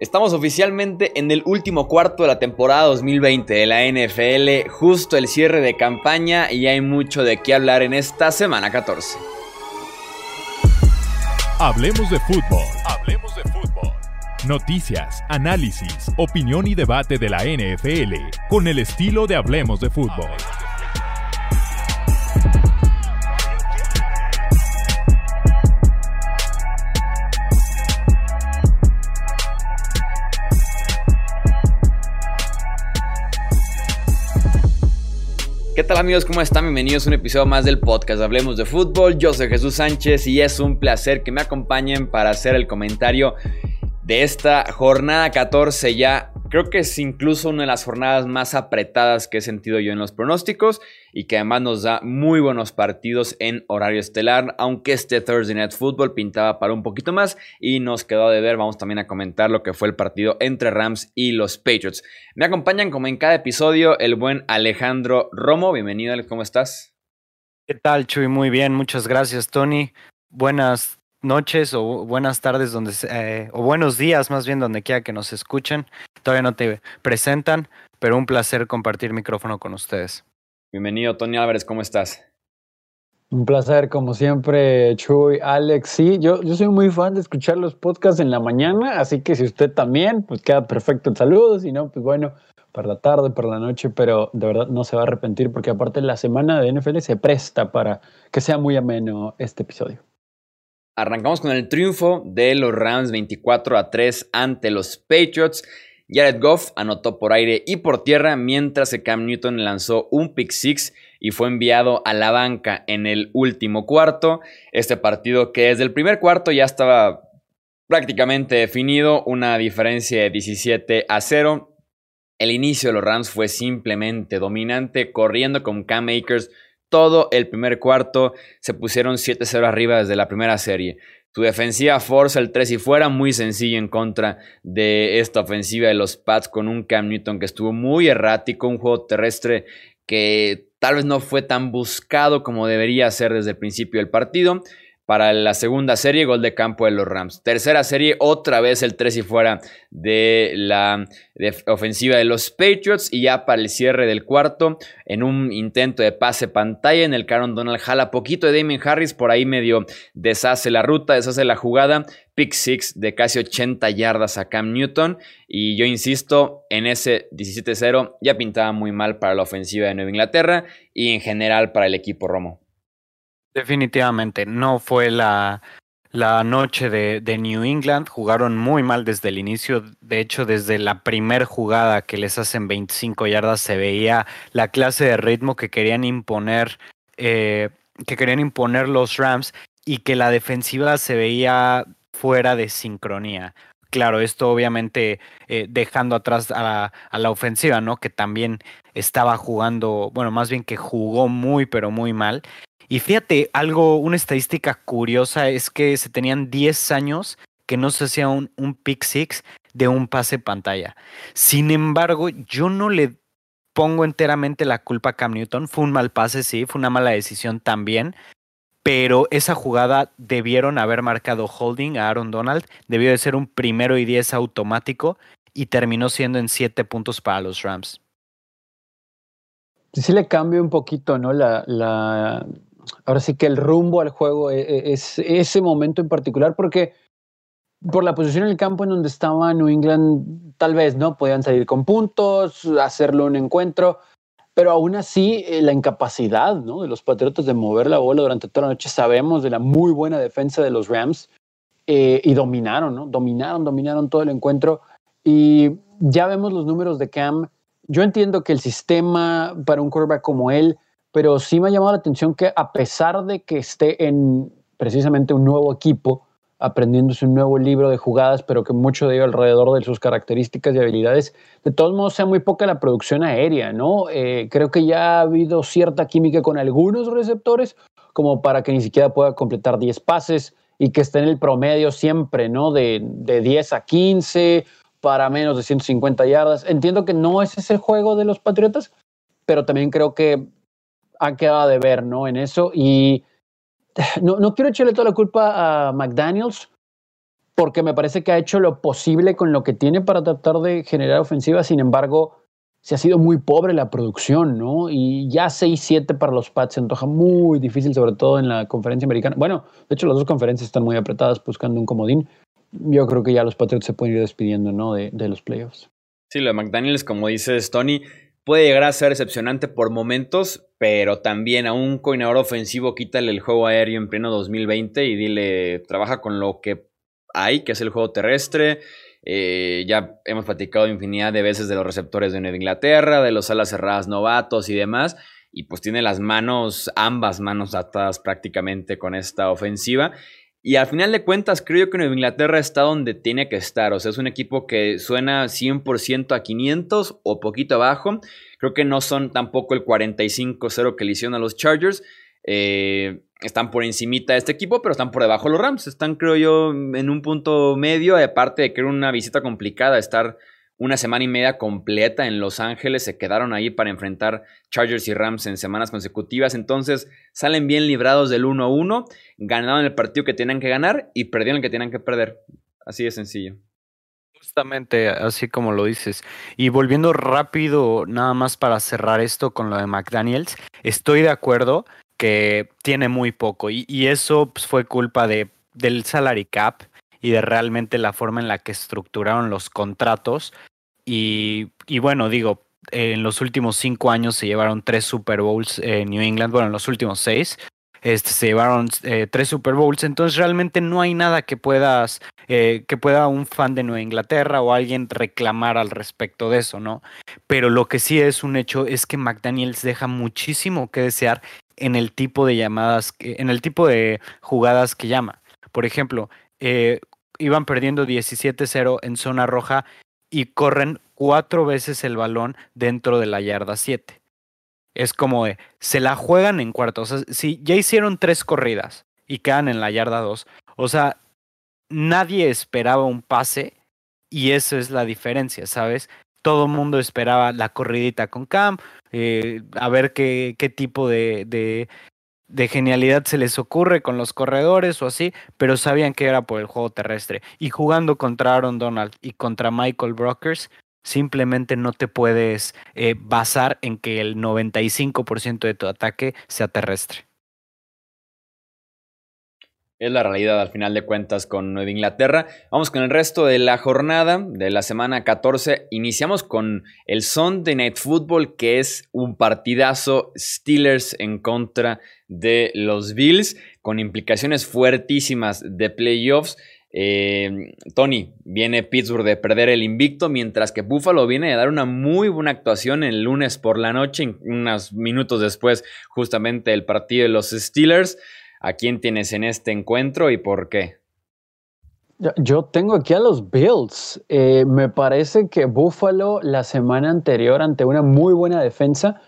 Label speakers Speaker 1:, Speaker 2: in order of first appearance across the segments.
Speaker 1: Estamos oficialmente en el último cuarto de la temporada 2020 de la NFL, justo el cierre de campaña y hay mucho de qué hablar en esta semana 14.
Speaker 2: Hablemos de fútbol. Hablemos de fútbol. Noticias, análisis, opinión y debate de la NFL con el estilo de Hablemos de fútbol.
Speaker 1: Tal amigos? ¿Cómo están? Bienvenidos a un episodio más del podcast Hablemos de Fútbol. Yo soy Jesús Sánchez y es un placer que me acompañen para hacer el comentario de esta jornada 14 ya Creo que es incluso una de las jornadas más apretadas que he sentido yo en los pronósticos y que además nos da muy buenos partidos en horario estelar, aunque este Thursday Night Football pintaba para un poquito más y nos quedó de ver, vamos también a comentar lo que fue el partido entre Rams y los Patriots. Me acompañan como en cada episodio el buen Alejandro Romo, bienvenido, ¿cómo estás?
Speaker 3: ¿Qué tal, Chuy? Muy bien, muchas gracias, Tony. Buenas noches o buenas tardes donde eh, o buenos días más bien donde quiera que nos escuchen. Todavía no te presentan, pero un placer compartir micrófono con ustedes.
Speaker 1: Bienvenido, Tony Álvarez, ¿cómo estás?
Speaker 4: Un placer, como siempre, Chuy, Alex. Sí, yo, yo soy muy fan de escuchar los podcasts en la mañana, así que si usted también, pues queda perfecto el saludo. Si no, pues bueno, para la tarde, para la noche, pero de verdad no se va a arrepentir porque aparte la semana de NFL se presta para que sea muy ameno este episodio.
Speaker 1: Arrancamos con el triunfo de los Rams 24 a 3 ante los Patriots. Jared Goff anotó por aire y por tierra, mientras que Cam Newton lanzó un pick six y fue enviado a la banca en el último cuarto. Este partido que desde el primer cuarto ya estaba prácticamente definido, una diferencia de 17 a 0. El inicio de los Rams fue simplemente dominante, corriendo con Cam Akers todo el primer cuarto. Se pusieron 7-0 arriba desde la primera serie. Tu defensiva forza el 3 y fuera, muy sencillo en contra de esta ofensiva de los Pats con un Cam Newton que estuvo muy errático, un juego terrestre que tal vez no fue tan buscado como debería ser desde el principio del partido para la segunda serie, gol de campo de los Rams. Tercera serie, otra vez el 3 y fuera de la ofensiva de los Patriots. Y ya para el cierre del cuarto, en un intento de pase pantalla, en el Caron Donald jala poquito de Damien Harris, por ahí medio deshace la ruta, deshace la jugada. Pick six de casi 80 yardas a Cam Newton. Y yo insisto, en ese 17-0 ya pintaba muy mal para la ofensiva de Nueva Inglaterra y en general para el equipo Romo.
Speaker 3: Definitivamente, no fue la, la noche de, New England. Jugaron muy mal desde el inicio. De hecho, desde la primera jugada que les hacen 25 yardas se veía la clase de ritmo que querían imponer, eh, que querían imponer los Rams y que la defensiva se veía fuera de sincronía. Claro, esto obviamente eh, dejando atrás a la, a la ofensiva, ¿no? Que también estaba jugando, bueno, más bien que jugó muy, pero muy mal. Y fíjate, algo, una estadística curiosa es que se tenían 10 años que no se hacía un, un pick six de un pase pantalla. Sin embargo, yo no le pongo enteramente la culpa a Cam Newton. Fue un mal pase, sí, fue una mala decisión también. Pero esa jugada debieron haber marcado holding a Aaron Donald. Debió de ser un primero y diez automático y terminó siendo en siete puntos para los Rams.
Speaker 4: Sí le cambia un poquito, ¿no? La, la, ahora sí que el rumbo al juego e, e, es, ese momento en particular, porque por la posición en el campo en donde estaba New England, tal vez, ¿no? Podían salir con puntos, hacerlo un encuentro, pero aún así eh, la incapacidad, ¿no? De los Patriotas de mover la bola durante toda la noche, sabemos de la muy buena defensa de los Rams eh, y dominaron, ¿no? Dominaron, dominaron todo el encuentro y ya vemos los números de Cam. Yo entiendo que el sistema para un quarterback como él pero sí me ha llamado la atención que a pesar de que esté en precisamente un nuevo equipo, aprendiéndose un nuevo libro de jugadas, pero que mucho de ello alrededor de sus características y habilidades, de todos modos sea muy poca la producción aérea, ¿no? Eh, creo que ya ha habido cierta química con algunos receptores, como para que ni siquiera pueda completar 10 pases y que esté en el promedio siempre, ¿no? De, de 10 a 15 para menos de 150 yardas. Entiendo que no es ese juego de los Patriotas, pero también creo que ha quedado de ver, ¿no? En eso. Y no, no quiero echarle toda la culpa a McDaniels, porque me parece que ha hecho lo posible con lo que tiene para tratar de generar ofensiva, sin embargo, se ha sido muy pobre la producción, ¿no? Y ya 6-7 para los Pats se antoja muy difícil, sobre todo en la conferencia americana. Bueno, de hecho las dos conferencias están muy apretadas buscando un comodín. Yo creo que ya los Patriots se pueden ir despidiendo, ¿no? De, de los playoffs.
Speaker 1: Sí, lo de McDaniels, como dices Tony, puede llegar a ser decepcionante por momentos, pero también a un coordinador ofensivo quítale el juego aéreo en pleno 2020 y dile, trabaja con lo que hay, que es el juego terrestre. Eh, ya hemos platicado infinidad de veces de los receptores de Nueva Inglaterra, de los alas cerradas novatos y demás. Y pues tiene las manos, ambas manos atadas prácticamente con esta ofensiva. Y al final de cuentas, creo que Nueva Inglaterra está donde tiene que estar. O sea, es un equipo que suena 100% a 500 o poquito abajo. Creo que no son tampoco el 45-0 que le hicieron a los Chargers. Eh, están por encimita de este equipo, pero están por debajo los Rams. Están, creo yo, en un punto medio. Aparte de que era una visita complicada, estar una semana y media completa en Los Ángeles. Se quedaron ahí para enfrentar Chargers y Rams en semanas consecutivas. Entonces salen bien librados del 1 a 1. Ganaron el partido que tenían que ganar y perdieron el que tenían que perder. Así de sencillo.
Speaker 3: Justamente así como lo dices. Y volviendo rápido, nada más para cerrar esto con lo de McDaniels, estoy de acuerdo que tiene muy poco y, eso pues, fue culpa de, del salary cap y de realmente la forma en la que estructuraron los contratos. Y, bueno, digo, en los últimos cinco años se llevaron tres Super Bowls en New England, bueno, en los últimos seis. Este, se llevaron eh, tres Super Bowls, entonces realmente no hay nada que puedas, eh, que pueda un fan de Nueva Inglaterra o alguien reclamar al respecto de eso, ¿no? Pero lo que sí es un hecho es que McDaniels deja muchísimo que desear en el tipo de llamadas, en el tipo de jugadas que llama. Por ejemplo, eh, iban perdiendo 17-0 en zona roja y corren cuatro veces el balón dentro de la yarda 7. Es como de, se la juegan en cuarto. O sea, si ya hicieron tres corridas y quedan en la yarda 2, o sea, nadie esperaba un pase y eso es la diferencia, ¿sabes? todo el mundo esperaba la corridita con Cam, eh, a ver qué, qué tipo de, de, de, genialidad se les ocurre con los corredores o así, pero sabían que era por el juego terrestre. Y jugando contra Aaron Donald y contra Michael Brockers, simplemente no te puedes eh, basar en que el 95% de tu ataque sea terrestre.
Speaker 1: Es la realidad al final de cuentas con Nueva Inglaterra. Vamos con el resto de la jornada de la semana 14. Iniciamos con el Sunday Night Football, que es un partidazo Steelers en contra de los Bills, con implicaciones fuertísimas de playoffs. Eh, Tony, viene Pittsburgh de perder el invicto, mientras que Buffalo viene de dar una muy buena actuación el lunes por la noche, unos minutos después justamente del partido de los Steelers. ¿A quién tienes en este encuentro y por qué?
Speaker 4: Yo tengo aquí a los Bills. Eh, me parece que Buffalo la semana anterior, ante una muy buena defensa,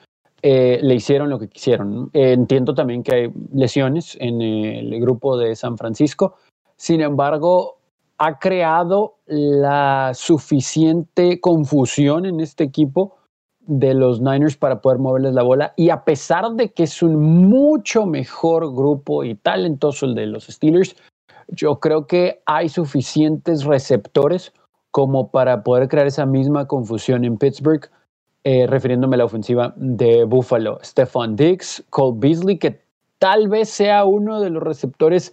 Speaker 4: eh, le hicieron lo que quisieron. Entiendo también que hay lesiones en el grupo de San Francisco. Sin embargo, ha creado la suficiente confusión en este equipo de los Niners para poder moverles la bola. Y a pesar de que es un mucho mejor grupo y talentoso el de los Steelers, yo creo que hay suficientes receptores como para poder crear esa misma confusión en Pittsburgh, eh, refiriéndome a la ofensiva de Buffalo. Stephon Diggs, Cole Beasley, que tal vez sea uno de los receptores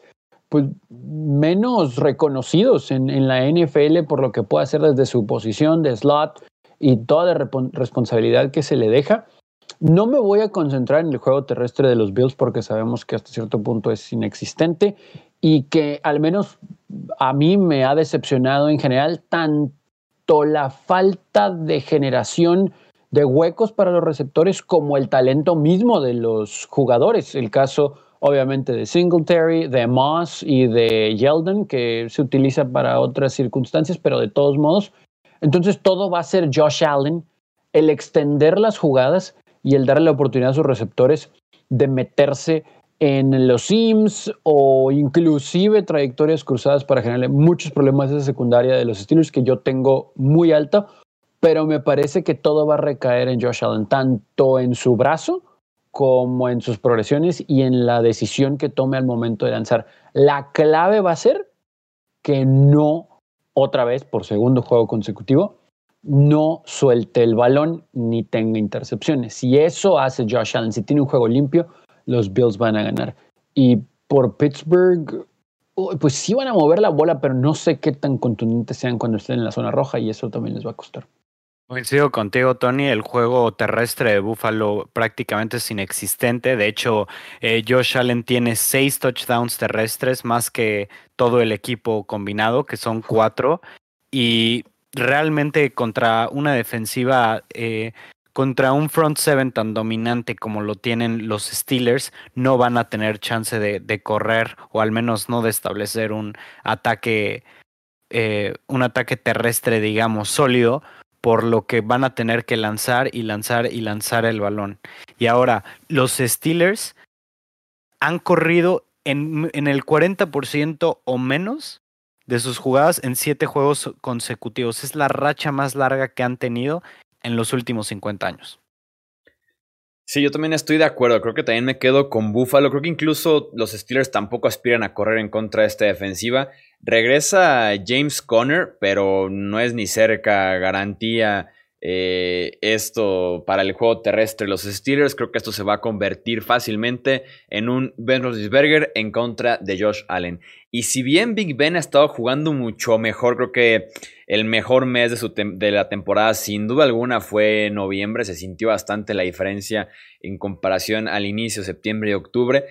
Speaker 4: pues, menos reconocidos en, en la NFL por lo que puede hacer desde su posición de slot y toda la responsabilidad que se le deja. No me voy a concentrar en el juego terrestre de los Bills porque sabemos que hasta cierto punto es inexistente y que al menos a mí me ha decepcionado en general tanto la falta de generación de huecos para los receptores como el talento mismo de los jugadores. El caso obviamente de Singletary, de Moss y de Yeldon, que se utiliza para otras circunstancias, pero de todos modos entonces todo va a ser Josh Allen, el extender las jugadas y el darle la oportunidad a sus receptores de meterse en los sims o inclusive trayectorias cruzadas para generarle muchos problemas a esa secundaria de los estilos que yo tengo muy alta, pero me parece que todo va a recaer en Josh Allen, tanto en su brazo como en sus progresiones y en la decisión que tome al momento de lanzar. La clave va a ser que no, otra vez, por segundo juego consecutivo, no suelte el balón ni tenga intercepciones. Si eso hace Josh Allen, si tiene un juego limpio, los Bills van a ganar. Y por Pittsburgh, pues sí van a mover la bola, pero no sé qué tan contundentes sean cuando estén en la zona roja y eso también les va a costar.
Speaker 3: Coincido contigo, Tony. El juego terrestre de Buffalo prácticamente es inexistente. De hecho, eh, Josh Allen tiene seis touchdowns terrestres, más que todo el equipo combinado, que son cuatro. Y realmente contra una defensiva, eh, contra un front seven tan dominante como lo tienen los Steelers, no van a tener chance de, correr o al menos no de establecer un ataque, eh, un ataque terrestre, digamos, sólido por lo que van a tener que lanzar y lanzar y lanzar el balón. Y ahora, los Steelers han corrido en, el 40% o menos de sus jugadas en siete juegos consecutivos. Es la racha más larga que han tenido en los últimos 50 años.
Speaker 1: Sí, yo también estoy de acuerdo. Creo que también me quedo con Buffalo. Creo que incluso los Steelers tampoco aspiran a correr en contra de esta defensiva. Regresa James Conner, pero no es ni cerca garantía eh, esto para el juego terrestre. Los Steelers creo que esto se va a convertir fácilmente en un Ben Roethlisberger en contra de Josh Allen. Y si bien Big Ben ha estado jugando mucho mejor, creo que el mejor mes de, su de la temporada sin duda alguna fue noviembre. Se sintió bastante la diferencia en comparación al inicio, septiembre y octubre.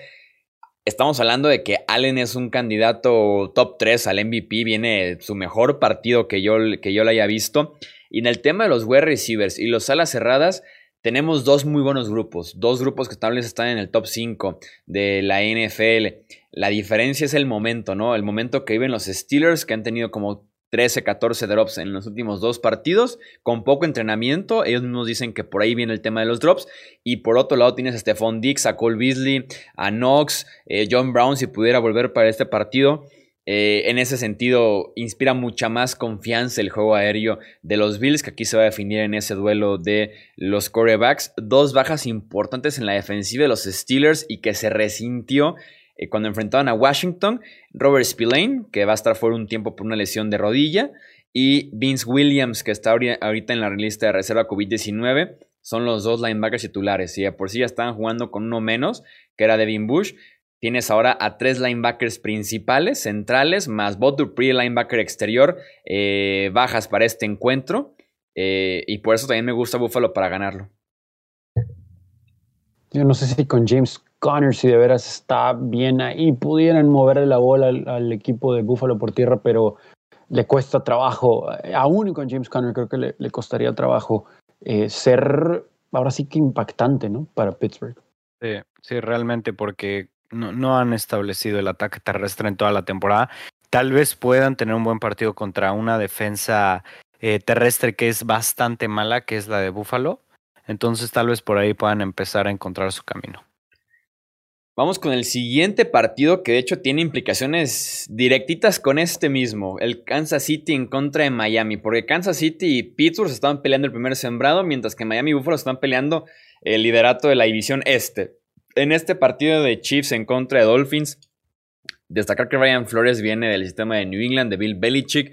Speaker 1: Estamos hablando de que Allen es un candidato top 3 al MVP, viene su mejor partido que yo, que yo le haya visto. Y en el tema de los wide receivers y los alas cerradas, tenemos dos muy buenos grupos, dos grupos que tal vez están en el top 5 de la NFL. La diferencia es el momento, ¿no? El momento que viven los Steelers, que han tenido como 13, 14 drops en los últimos dos partidos, con poco entrenamiento. Ellos mismos dicen que por ahí viene el tema de los drops. Y por otro lado tienes a Stephon Dix, a Cole Beasley, a Knox, eh, John Brown, si pudiera volver para este partido. Eh, en ese sentido, inspira mucha más confianza el juego aéreo de los Bills, que aquí se va a definir en ese duelo de los corebacks. Dos bajas importantes en la defensiva de los Steelers y que se resintió eh, cuando enfrentaban a Washington. Robert Spillane, que va a estar fuera un tiempo por una lesión de rodilla. Y Vince Williams, que está ahorita en la lista de reserva COVID-19. Son los dos linebackers titulares. Y por sí ya estaban jugando con uno menos, que era Devin Bush. Tienes ahora a tres linebackers principales, centrales, más Bob Dupree, linebacker exterior, eh, bajas para este encuentro. Eh, y por eso también me gusta Buffalo para ganarlo.
Speaker 4: Yo no sé si con James Conner, si de veras está bien ahí, pudieran moverle la bola al, equipo de Buffalo por tierra, pero le cuesta trabajo. Aún con James Conner creo que le, costaría trabajo eh, ser ahora sí que impactante, ¿no? Para Pittsburgh.
Speaker 3: Sí, sí, realmente, porque no, han establecido el ataque terrestre en toda la temporada. Tal vez puedan tener un buen partido contra una defensa eh, terrestre que es bastante mala, que es la de Buffalo. Entonces tal vez por ahí puedan empezar a encontrar su camino.
Speaker 1: Vamos con el siguiente partido que de hecho tiene implicaciones directitas con este mismo, el Kansas City en contra de Miami, porque Kansas City y Pittsburgh estaban peleando el primer sembrado, mientras que Miami y Buffalo están peleando el liderato de la división este en este partido de Chiefs en contra de Dolphins, destacar que Ryan Flores viene del sistema de New England, de Bill Belichick,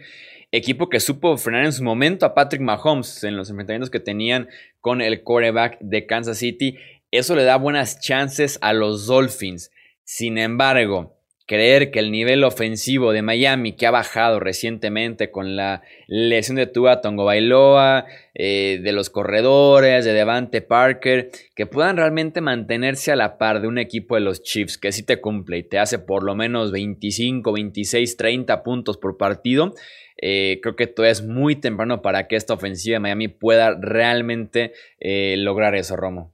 Speaker 1: equipo que supo frenar en su momento a Patrick Mahomes en los enfrentamientos que tenían con el quarterback de Kansas City. Eso le da buenas chances a los Dolphins. Sin embargo, creer que el nivel ofensivo de Miami, que ha bajado recientemente con la lesión de Tua Tongo Bailoa, eh, de los corredores, de Devante Parker, que puedan realmente mantenerse a la par de un equipo de los Chiefs que sí te cumple y te hace por lo menos 25, 26, 30 puntos por partido. Eh, creo que todavía es muy temprano para que esta ofensiva de Miami pueda realmente eh, lograr eso, Romo.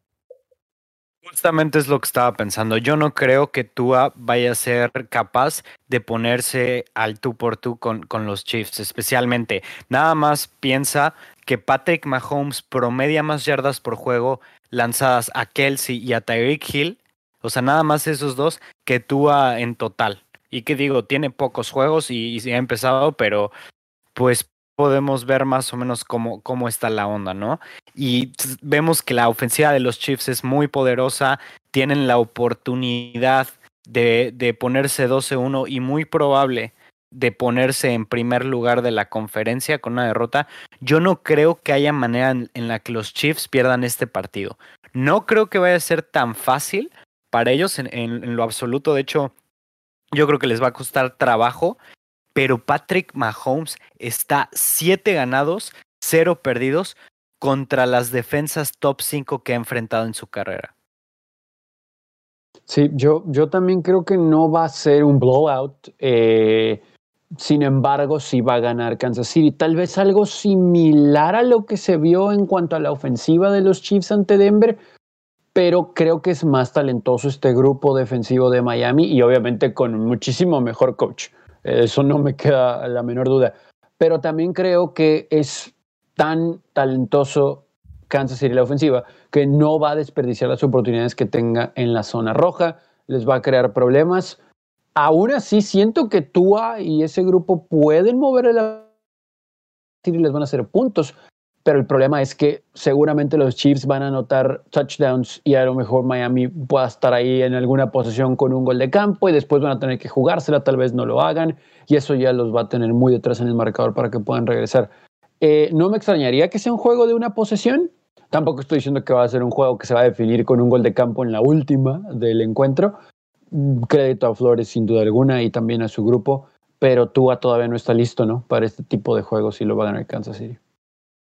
Speaker 3: Justamente es lo que estaba pensando. Yo no creo que Tua vaya a ser capaz de ponerse al tú por tú con, con los Chiefs, especialmente. Nada más piensa que Patrick Mahomes promedia más yardas por juego lanzadas a Kelsey y a Tyreek Hill. O sea, nada más esos dos que Tua en total. Y que digo, tiene pocos juegos y, y ha empezado, pero pues podemos ver más o menos cómo, cómo está la onda, ¿no? Y vemos que la ofensiva de los Chiefs es muy poderosa, tienen la oportunidad de, de ponerse 12-1 y muy probable de ponerse en primer lugar de la conferencia con una derrota, yo no creo que haya manera en, la que los Chiefs pierdan este partido. No creo que vaya a ser tan fácil para ellos en, lo absoluto. De hecho, yo creo que les va a costar trabajo, pero Patrick Mahomes está siete ganados, cero perdidos contra las defensas top 5 que ha enfrentado en su carrera.
Speaker 4: Sí, yo, yo también creo que no va a ser un blowout. Eh, sin embargo, sí va a ganar Kansas City. Tal vez algo similar a lo que se vio en cuanto a la ofensiva de los Chiefs ante Denver, pero creo que es más talentoso este grupo defensivo de Miami y obviamente con muchísimo mejor coach. Eso no me queda la menor duda. Pero también creo que es tan talentoso Kansas City la ofensiva que no va a desperdiciar las oportunidades que tenga en la zona roja, les va a crear problemas. Aún así, siento que Tua y ese grupo pueden mover el y les van a hacer puntos, pero el problema es que seguramente los Chiefs van a anotar touchdowns y a lo mejor Miami pueda estar ahí en alguna posición con un gol de campo y después van a tener que jugársela, tal vez no lo hagan y eso ya los va a tener muy detrás en el marcador para que puedan regresar. Eh, no me extrañaría que sea un juego de una posesión, tampoco estoy diciendo que va a ser un juego que se va a definir con un gol de campo en la última del encuentro, crédito a Flores sin duda alguna y también a su grupo, pero Tua todavía no está listo, ¿no? Para este tipo de juegos y lo va a ganar Kansas City.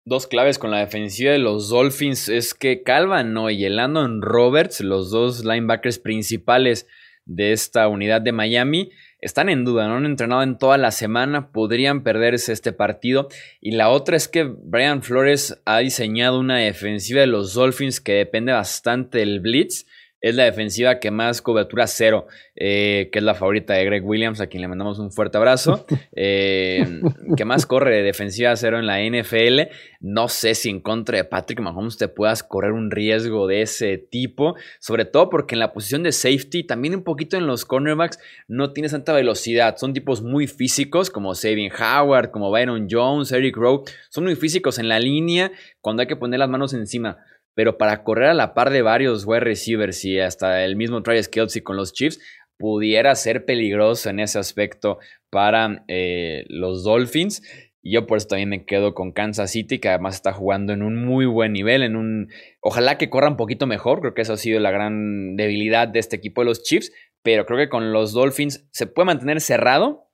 Speaker 1: Dos claves con la defensiva de los Dolphins es que Calvin ¿no? y el Roberts, los dos linebackers principales de esta unidad de Miami, están en duda, no han entrenado en toda la semana, podrían perderse este partido. Y la otra es que Brian Flores ha diseñado una defensiva de los Dolphins que depende bastante del blitz es la defensiva que más cobertura cero, eh, que es la favorita de Greg Williams, a quien le mandamos un fuerte abrazo, eh, que más corre de defensiva cero en la NFL. No sé si en contra de Patrick Mahomes te puedas correr un riesgo de ese tipo, sobre todo porque en la posición de safety, también un poquito en los cornerbacks, no tienes tanta velocidad. Son tipos muy físicos, como Savin Howard, como Byron Jones, Eric Rowe, son muy físicos en la línea cuando hay que poner las manos encima pero para correr a la par de varios wide receivers y hasta el mismo Travis Kelsey con los Chiefs, pudiera ser peligroso en ese aspecto para eh, los Dolphins. Y yo por eso también me quedo con Kansas City, que además está jugando en un muy buen nivel, en un... Ojalá que corra un poquito mejor, creo que eso ha sido la gran debilidad de este equipo de los Chiefs, pero creo que con los Dolphins se puede mantener cerrado,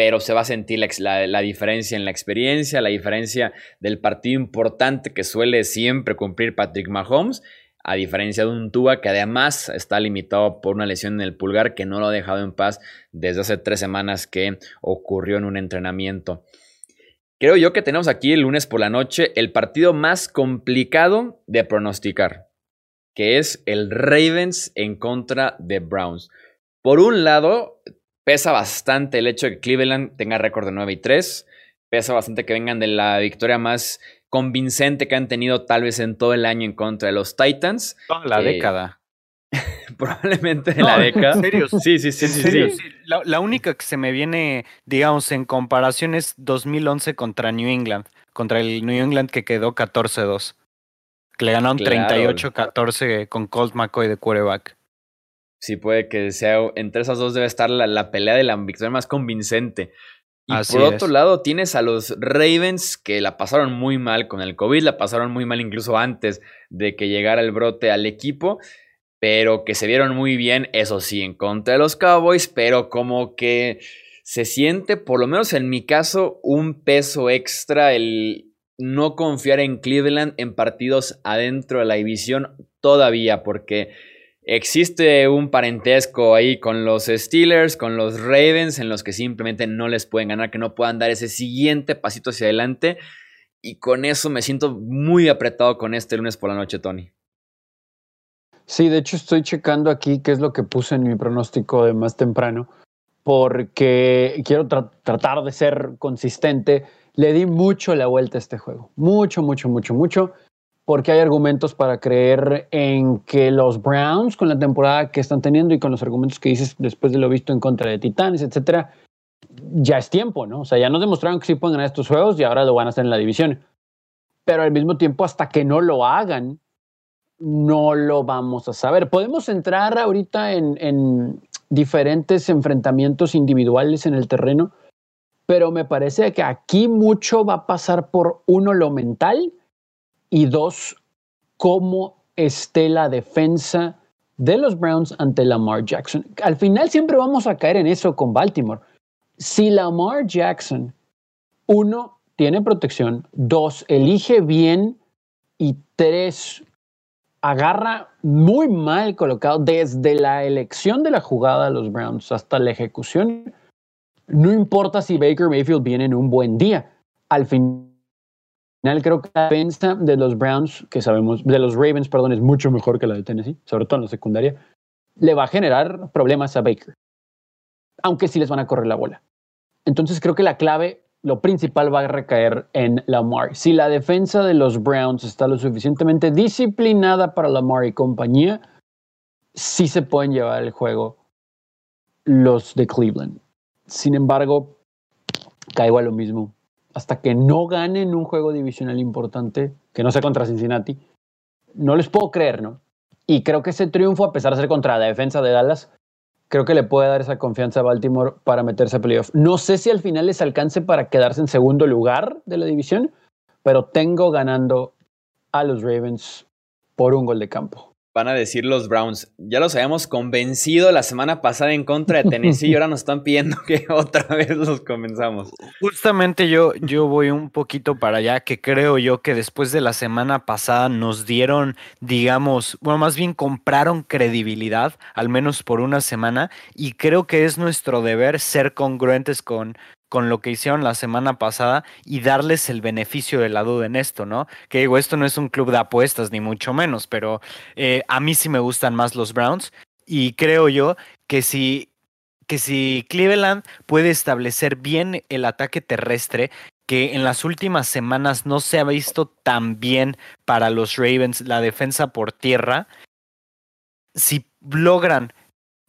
Speaker 1: pero se va a sentir la, diferencia en la experiencia, la diferencia del partido importante que suele siempre cumplir Patrick Mahomes, a diferencia de un Tua que además está limitado por una lesión en el pulgar que no lo ha dejado en paz desde hace tres semanas que ocurrió en un entrenamiento. Creo yo que tenemos aquí el lunes por la noche el partido más complicado de pronosticar, que es el Ravens en contra de Browns. Por un lado, Pesa bastante el hecho de que Cleveland tenga récord de 9 y 3. Pesa bastante que vengan de la victoria más convincente que han tenido tal vez en todo el año en contra de los Titans.
Speaker 3: Toda la década.
Speaker 1: probablemente de la década.
Speaker 3: ¿En serio? Sí, sí, sí, sí, La, única que se me viene, digamos, en comparación es 2011 contra New England, contra el New England que quedó 14-2. Que le ganaron 38-14 con Colt McCoy de quarterback
Speaker 1: sí puede que sea, entre esas dos debe estar la, pelea de la victoria más convincente. Y por otro lado, tienes a los Ravens que la pasaron muy mal con el COVID, la pasaron muy mal incluso antes de que llegara el brote al equipo, pero que se vieron muy bien, eso sí, en contra de los Cowboys, pero como que se siente, por lo menos en mi caso, un peso extra el no confiar en Cleveland en partidos adentro de la división todavía, porque Existe un parentesco ahí con los Steelers, con los Ravens, en los que simplemente no les pueden ganar, que no puedan dar ese siguiente pasito hacia adelante. Y con eso me siento muy apretado con este lunes por la noche, Tony.
Speaker 4: Sí, de hecho estoy checando aquí qué es lo que puse en mi pronóstico de más temprano, porque quiero tratar de ser consistente. Le di mucho la vuelta a este juego, mucho, mucho, mucho, mucho porque hay argumentos para creer en que los Browns, con la temporada que están teniendo y con los argumentos que dices después de lo visto en contra de Titanes, etcétera, ya es tiempo, ¿no? O sea, ya nos demostraron que sí pueden ganar estos juegos y ahora lo van a hacer en la división. Pero al mismo tiempo, hasta que no lo hagan, no lo vamos a saber. Podemos entrar ahorita en, en diferentes enfrentamientos individuales en el terreno, pero me parece que aquí mucho va a pasar por uno lo mental y dos, cómo esté la defensa de los Browns ante Lamar Jackson. Al final siempre vamos a caer en eso con Baltimore. Si Lamar Jackson, uno, tiene protección, dos, elige bien y tres, agarra muy mal colocado desde la elección de la jugada de los Browns hasta la ejecución, no importa si Baker Mayfield viene en un buen día. Al final creo que la defensa de los Browns, que sabemos, de los Ravens, perdón, es mucho mejor que la de Tennessee, sobre todo en la secundaria, le va a generar problemas a Baker. Aunque sí les van a correr la bola. Entonces creo que la clave, lo principal va a recaer en Lamar. Si la defensa de los Browns está lo suficientemente disciplinada para Lamar y compañía, sí se pueden llevar el juego los de Cleveland. Sin embargo, caigo a lo mismo. Hasta que no ganen un juego divisional importante, que no sea contra Cincinnati, no les puedo creer, ¿no? Y creo que ese triunfo, a pesar de ser contra la defensa de Dallas, creo que le puede dar esa confianza a Baltimore para meterse a playoff. No sé si al final les alcance para quedarse en segundo lugar de la división, pero tengo ganando a los Ravens por un gol de campo
Speaker 1: van a decir los Browns. Ya los habíamos convencido la semana pasada en contra de Tennessee y ahora nos están pidiendo que otra vez los comenzamos.
Speaker 3: Justamente yo, yo voy un poquito para allá, que creo yo que después de la semana pasada nos dieron, digamos, bueno, más bien compraron credibilidad, al menos por una semana, y creo que es nuestro deber ser congruentes con con lo que hicieron la semana pasada y darles el beneficio de la duda en esto, ¿no? Que digo, esto no es un club de apuestas, ni mucho menos, pero eh, a mí sí me gustan más los Browns y creo yo que si, que si Cleveland puede establecer bien el ataque terrestre, que en las últimas semanas no se ha visto tan bien para los Ravens la defensa por tierra, si logran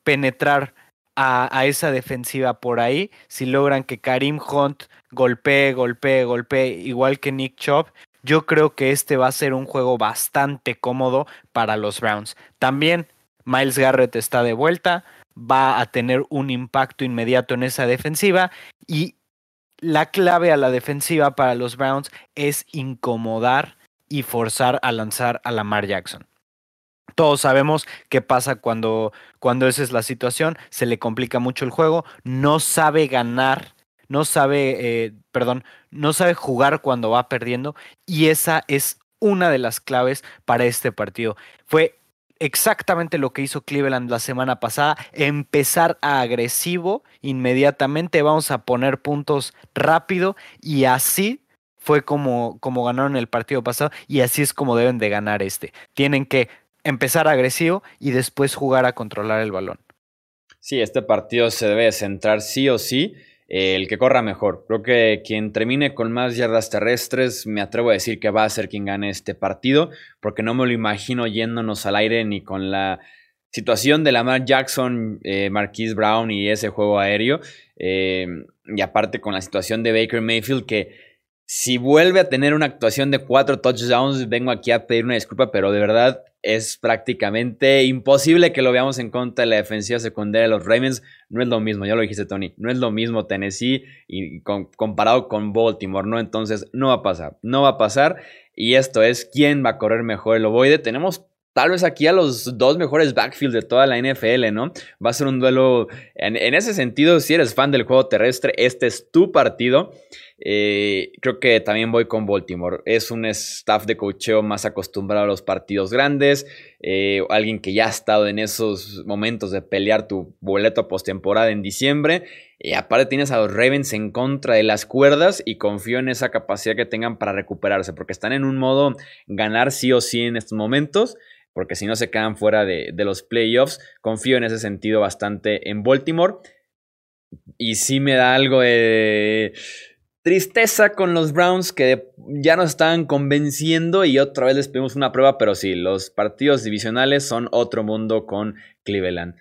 Speaker 3: penetrar a, esa defensiva por ahí. Si logran que Karim Hunt golpee, golpee, golpee, igual que Nick Chubb, yo creo que este va a ser un juego bastante cómodo para los Browns. También Miles Garrett está de vuelta, va a tener un impacto inmediato en esa defensiva y la clave a la defensiva para los Browns es incomodar y forzar a lanzar a Lamar Jackson. Todos sabemos qué pasa cuando, cuando esa es la situación, se le complica mucho el juego, no sabe ganar, no sabe, eh, perdón, no sabe jugar cuando va perdiendo y esa es una de las claves para este partido. Fue exactamente lo que hizo Cleveland la semana pasada, empezar a agresivo inmediatamente, vamos a poner puntos rápido y así fue como, como ganaron el partido pasado y así es como deben de ganar este. Tienen que empezar agresivo y después jugar a controlar el balón.
Speaker 1: Sí, este partido se debe centrar sí o sí eh, el que corra mejor. Creo que quien termine con más yardas terrestres, me atrevo a decir que va a ser quien gane este partido, porque no me lo imagino yéndonos al aire ni con la situación de Lamar Jackson, eh, Marquise Brown y ese juego aéreo. Eh, y aparte con la situación de Baker Mayfield que si vuelve a tener una actuación de cuatro touchdowns, vengo aquí a pedir una disculpa, pero de verdad es prácticamente imposible que lo veamos en contra de la defensiva secundaria de los Ravens. No es lo mismo, ya lo dijiste Tony, no es lo mismo Tennessee y comparado con Baltimore, ¿no? Entonces no va a pasar, no va a pasar. Y esto es quién va a correr mejor el ovoide. Tenemos tal vez aquí a los dos mejores backfields de toda la NFL, ¿no? Va a ser un duelo, en, ese sentido, si eres fan del juego terrestre, este es tu partido. Eh, creo que también voy con Baltimore. Es un staff de cocheo más acostumbrado a los partidos grandes. Eh, alguien que ya ha estado en esos momentos de pelear tu boleto postemporada en diciembre. Y aparte tienes a los Ravens en contra de las cuerdas y confío en esa capacidad que tengan para recuperarse. Porque están en un modo ganar sí o sí en estos momentos. Porque si no se quedan fuera de, de los playoffs. Confío en ese sentido bastante en Baltimore. Y sí me da algo de Tristeza con los Browns que ya nos están convenciendo y otra vez les pedimos una prueba, pero sí, los partidos divisionales son otro mundo con Cleveland.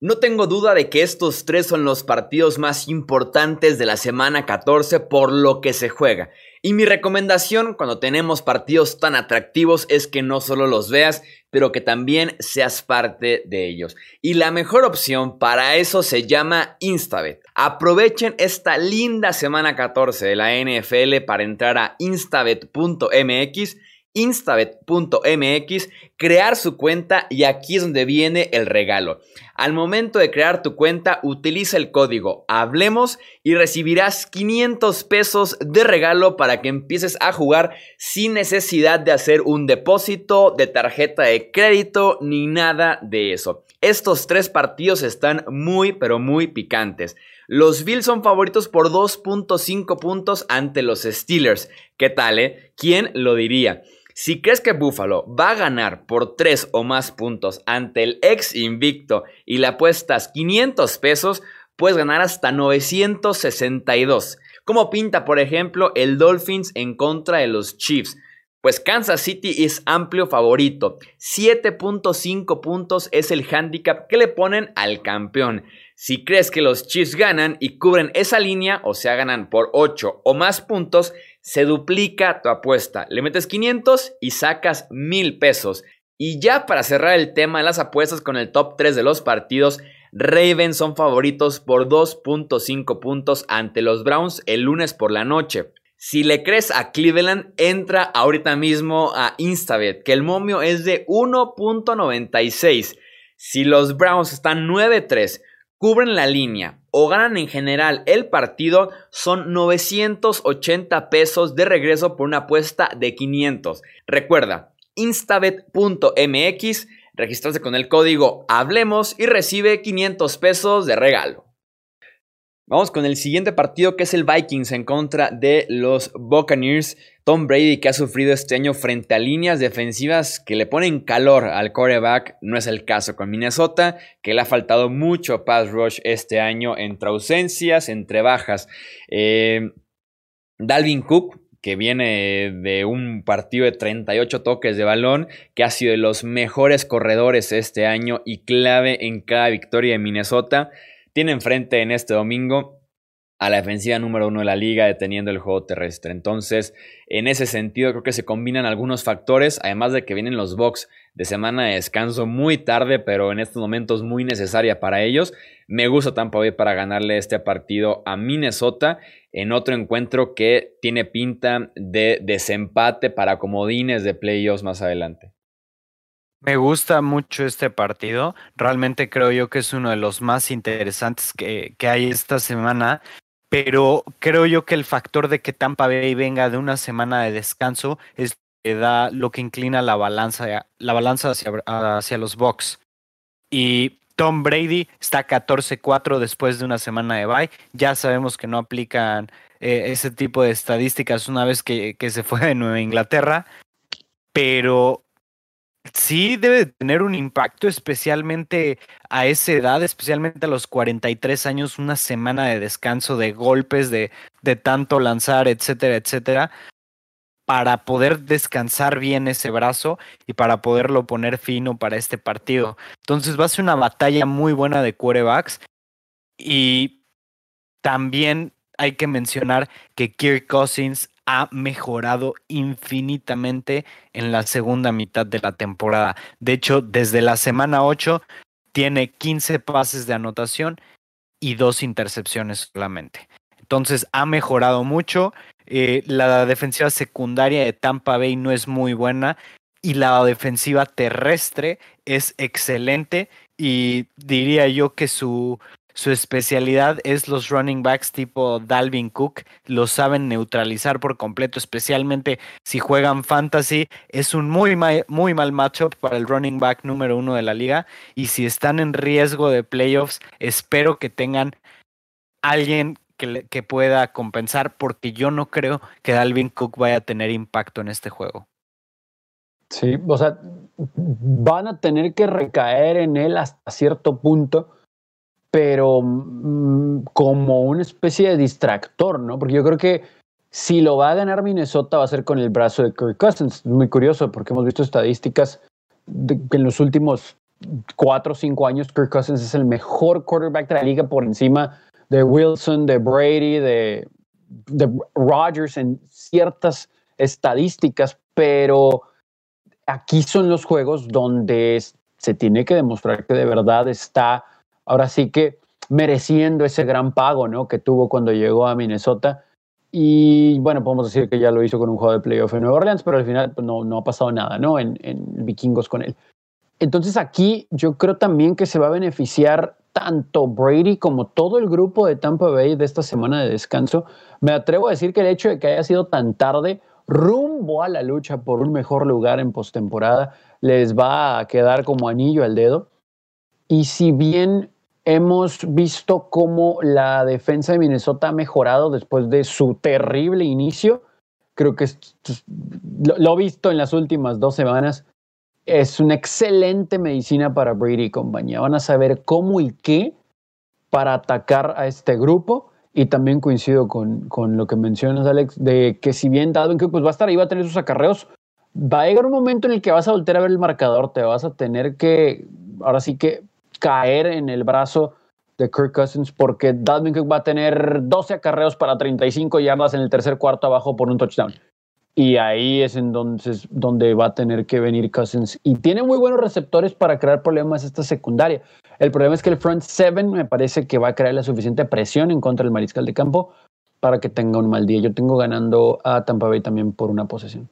Speaker 1: No tengo duda de que estos tres son los partidos más importantes de la semana 14 por lo que se juega. Y mi recomendación cuando tenemos partidos tan atractivos es que no solo los veas, pero que también seas parte de ellos. Y la mejor opción para eso se llama Instabet. Aprovechen esta linda semana 14 de la NFL para entrar a instabet.mx instabet.mx, crear su cuenta y aquí es donde viene el regalo. Al momento de crear tu cuenta, utiliza el código Hablemos y recibirás 500 pesos de regalo para que empieces a jugar sin necesidad de hacer un depósito de tarjeta de crédito ni nada de eso. Estos tres partidos están muy pero muy picantes. Los Bills son favoritos por 2.5 puntos ante los Steelers. ¿Qué tal, eh? ¿Quién lo diría? Si crees que Buffalo va a ganar por 3 o más puntos ante el ex invicto y le apuestas 500 pesos, puedes ganar hasta 962. Como pinta, por ejemplo, el Dolphins en contra de los Chiefs. Pues Kansas City es amplio favorito. 7.5 puntos es el handicap que le ponen al campeón. Si crees que los Chiefs ganan y cubren esa línea, o sea, ganan por 8 o más puntos, se duplica tu apuesta. Le metes 500 y sacas 1000 pesos. Y ya para cerrar el tema de las apuestas con el top 3 de los partidos, Ravens son favoritos por 2.5 puntos ante los Browns el lunes por la noche. Si le crees a Cleveland, entra ahorita mismo a Instabet, que el momio es de 1.96. Si los Browns están 9-3, cubren la línea o ganan en general el partido, son 980 pesos de regreso por una apuesta de 500. Recuerda, instabet.mx, registrarse con el código Hablemos y recibe 500 pesos de regalo. Vamos con el siguiente partido que es el Vikings en contra de los Buccaneers. Tom Brady que ha sufrido este año frente a líneas defensivas que le ponen calor al quarterback. No es el caso con Minnesota, que le ha faltado mucho pass rush este año entre ausencias, entre bajas. Eh, Dalvin Cook, que viene de un partido de 38 toques de balón, que ha sido de los mejores corredores este año y clave en cada victoria de Minnesota tiene enfrente en este domingo a la defensiva número uno de la liga deteniendo el juego terrestre. Entonces, en ese sentido, creo que se combinan algunos factores, además de que vienen los Bucks de semana de descanso muy tarde, pero en estos momentos muy necesaria para ellos. Me gusta Tampa Bay para ganarle este partido a Minnesota en otro encuentro que tiene pinta de desempate para comodines de playoffs más adelante.
Speaker 3: Me gusta mucho este partido. Realmente creo yo que es uno de los más interesantes que, hay esta semana. Pero creo yo que el factor de que Tampa Bay venga de una semana de descanso es que da lo que inclina la balanza, la balanza hacia, hacia los Bucks. Y Tom Brady está 14-4 después de una semana de bye. Ya sabemos que no aplican eh, ese tipo de estadísticas una vez que, que se fue de Nueva Inglaterra. Pero Sí, debe tener un impacto, especialmente a esa edad, especialmente a los 43 años, una semana de descanso, de golpes, de, de tanto lanzar, etcétera, etcétera, para poder descansar bien ese brazo y para poderlo poner fino para este partido. Entonces va a ser una batalla muy buena de quarterbacks y también hay que mencionar que Kirk Cousins ha mejorado infinitamente en la segunda mitad de la temporada. De hecho, desde la semana 8 tiene 15 pases de anotación y dos intercepciones solamente. Entonces ha mejorado mucho. Eh, la defensiva secundaria de Tampa Bay no es muy buena y la defensiva terrestre es excelente y diría yo que su, su especialidad es los running backs tipo Dalvin Cook. Lo saben neutralizar por completo, especialmente si juegan fantasy. Es un muy, muy mal matchup para el running back número uno de la liga. Y si están en riesgo de playoffs, espero que tengan alguien que, que pueda compensar, porque yo no creo que Dalvin Cook vaya a tener impacto en este juego.
Speaker 4: Sí, o sea, van a tener que recaer en él hasta cierto punto pero mm, como una especie de distractor, ¿no? Porque yo creo que si lo va a ganar Minnesota va a ser con el brazo de Kirk Cousins. Muy curioso porque hemos visto estadísticas de que en los últimos cuatro o cinco años, Kirk Cousins es el mejor quarterback de la liga por encima de Wilson, de Brady, de, de Rodgers en ciertas estadísticas, pero aquí son los juegos donde se tiene que demostrar que de verdad está, ahora sí que mereciendo ese gran pago ¿no? que tuvo cuando llegó a Minnesota. Y bueno, podemos decir que ya lo hizo con un juego de playoff en Nueva Orleans, pero al final pues, no, no ha pasado nada ¿no? En, en vikingos con él. Entonces aquí yo creo también que se va a beneficiar tanto Brady como todo el grupo de Tampa Bay de esta semana de descanso. Me atrevo a decir que el hecho de que haya sido tan tarde rumbo a la lucha por un mejor lugar en postemporada les va a quedar como anillo al dedo. Y si bien hemos visto cómo la defensa de Minnesota ha mejorado después de su terrible inicio, creo que lo, he visto en las últimas dos semanas, es una excelente medicina para Brady y compañía. Van a saber cómo y qué para atacar a este grupo y también coincido con, con, lo que mencionas, Alex, de que si bien Dalvin Cook pues va a estar ahí, va a tener sus acarreos, va a llegar un momento en el que vas a voltear a ver el marcador, te vas a tener que, ahora sí que, caer en el brazo de Kirk Cousins porque Dalvin Cook va a tener 12 acarreos para 35 yardas en el tercer cuarto abajo por un touchdown. Y ahí es entonces donde va a tener que venir Cousins. Y tiene muy buenos receptores para crear problemas esta secundaria. El problema es que el front seven me parece que va a crear la suficiente presión en contra del mariscal de campo para que tenga un mal día. Yo tengo ganando a Tampa Bay también por una posesión.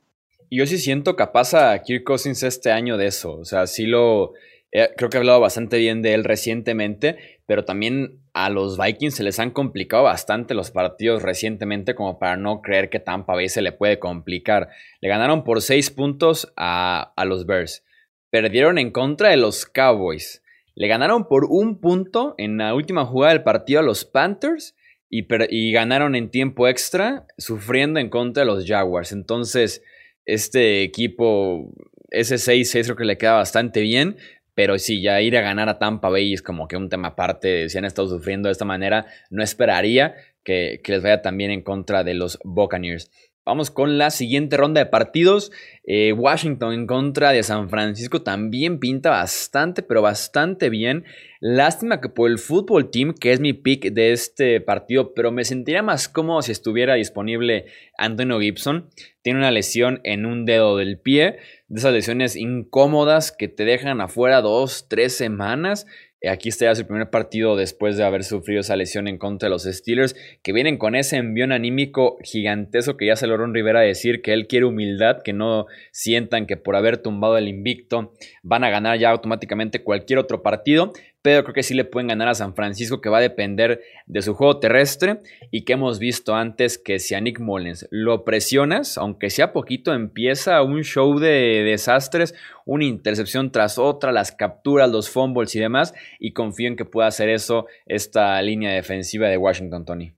Speaker 1: Yo sí siento capaz a Kirk Cousins este año de eso. O sea, sí lo. Eh, creo que he hablado bastante bien de él recientemente, pero también a los Vikings se les han complicado bastante los partidos recientemente como para no creer que Tampa Bay se le puede complicar. Le ganaron por seis puntos a, a los Bears. Perdieron en contra de los Cowboys. Le ganaron por un punto en la última jugada del partido a los Panthers y, y, ganaron en tiempo extra sufriendo en contra de los Jaguars. Entonces, este equipo, ese 6-6 creo que le queda bastante bien. Pero si ya ir a ganar a Tampa Bay es como que un tema aparte. Si han estado sufriendo de esta manera, no esperaría que, que les vaya también en contra de los Buccaneers. Vamos con la siguiente ronda de partidos. Eh, Washington en contra de San Francisco también pinta bastante, pero bastante bien. Lástima que por el fútbol team, que es mi pick de este partido, pero me sentiría más cómodo si estuviera disponible Antonio Gibson. Tiene una lesión en un dedo del pie, de esas lesiones incómodas que te dejan afuera dos, tres semanas. Eh, aquí está ya su primer partido después de haber sufrido esa lesión en contra de los Steelers, que vienen con ese envión anímico gigantesco que ya se logró Rivera decir que él quiere humildad, que no sientan que por haber tumbado el invicto van a ganar ya automáticamente cualquier otro partido pero creo que sí le pueden ganar a San Francisco, que va a depender de su juego terrestre y que hemos visto antes que si a Nick Mullens lo presionas, aunque sea poquito, empieza un show de desastres, una intercepción tras otra, las capturas, los fumbles y demás, y confío en que pueda hacer eso esta línea defensiva de Washington, Tony.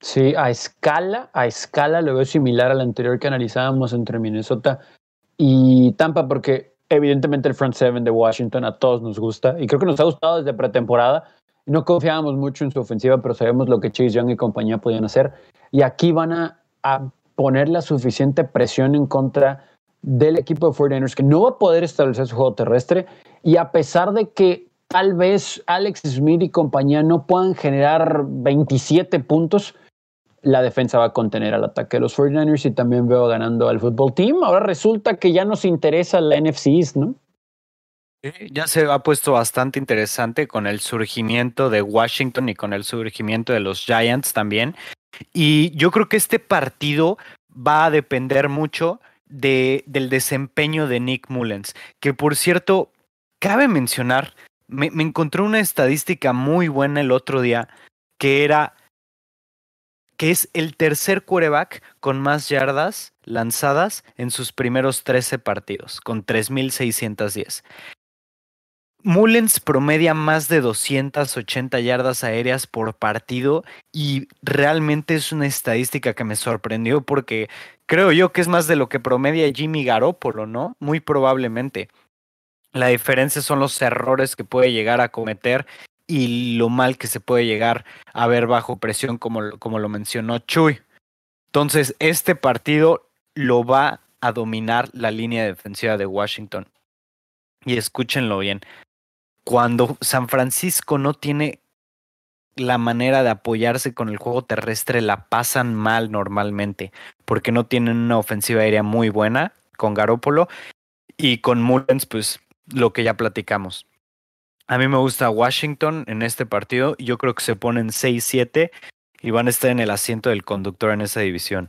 Speaker 4: Sí, a escala, a escala lo veo similar al anterior que analizábamos entre Minnesota y Tampa, porque evidentemente el front seven de Washington a todos nos gusta y creo que nos ha gustado desde pretemporada. No confiábamos mucho en su ofensiva, pero sabemos lo que Chase Young y compañía podían hacer. Y aquí van a, poner la suficiente presión en contra del equipo de 49ers que no va a poder establecer su juego terrestre. Y a pesar de que tal vez Alex Smith y compañía no puedan generar 27 puntos, la defensa va a contener al ataque de los 49ers y también veo ganando al fútbol team. Ahora resulta que ya nos interesa la NFC East, ¿no?
Speaker 3: Ya se ha puesto bastante interesante con el surgimiento de Washington y con el surgimiento de los Giants también. Y yo creo que este partido va a depender mucho de, del desempeño de Nick Mullens, que por cierto, cabe mencionar, me, me encontré una estadística muy buena el otro día, que era que es el tercer quarterback con más yardas lanzadas en sus primeros 13 partidos, con 3.610. Mullens promedia más de 280 yardas aéreas por partido y realmente es una estadística que me sorprendió porque creo yo que es más de lo que promedia Jimmy Garoppolo, ¿no? Muy probablemente. La diferencia son los errores que puede llegar a cometer y lo mal que se puede llegar a ver bajo presión, como, como lo mencionó Chuy. Entonces, este partido lo va a dominar la línea defensiva de Washington. y escúchenlo bien, cuando San Francisco no tiene la manera de apoyarse con el juego terrestre la pasan mal normalmente, porque no tienen una ofensiva aérea muy buena con Garópolo y con Mullens, pues lo que ya platicamos. A mí me gusta Washington en este partido. Yo creo que se ponen 6-7 y van a estar en el asiento del conductor en esa división.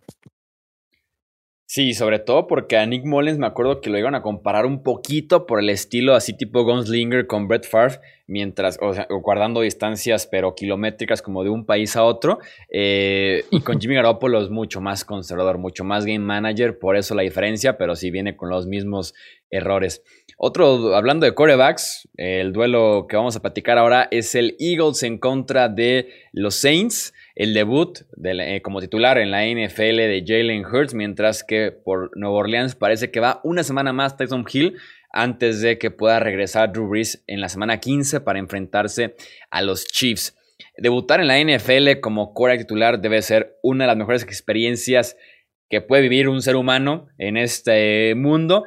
Speaker 1: Sí, sobre todo porque a Nick Mullens me acuerdo que lo iban a comparar un poquito por el estilo así tipo Gunslinger con Brett Favre, mientras, o sea, guardando distancias pero kilométricas como de un país a otro. Eh, y con Jimmy Garoppolo es mucho más conservador, mucho más game manager, por eso la diferencia, pero sí viene con los mismos errores. Otro, hablando de corebacks, el duelo que vamos a platicar ahora es el Eagles en contra de los Saints el debut de eh, como titular en la NFL de Jalen Hurts, mientras que por Nueva Orleans parece que va una semana más Tyson Hill antes de que pueda regresar Drew Brees en la semana 15 para enfrentarse a los Chiefs. Debutar en la NFL como core titular debe ser una de las mejores experiencias que puede vivir un ser humano en este mundo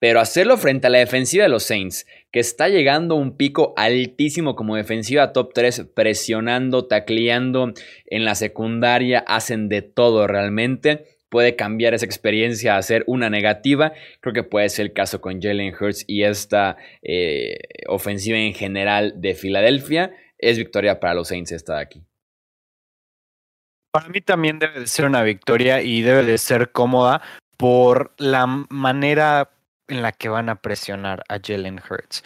Speaker 1: pero hacerlo frente a la defensiva de los Saints, que está llegando a un pico altísimo como defensiva top 3, presionando, tacleando en la secundaria, hacen de todo realmente. Puede cambiar esa experiencia a ser una negativa. Creo que puede ser el caso con Jalen Hurts y esta eh, ofensiva en general de Filadelfia. Es victoria para los Saints esta de aquí.
Speaker 3: Para mí también debe de ser una victoria y debe de ser cómoda por la manera en la que van a presionar a Jalen Hurts.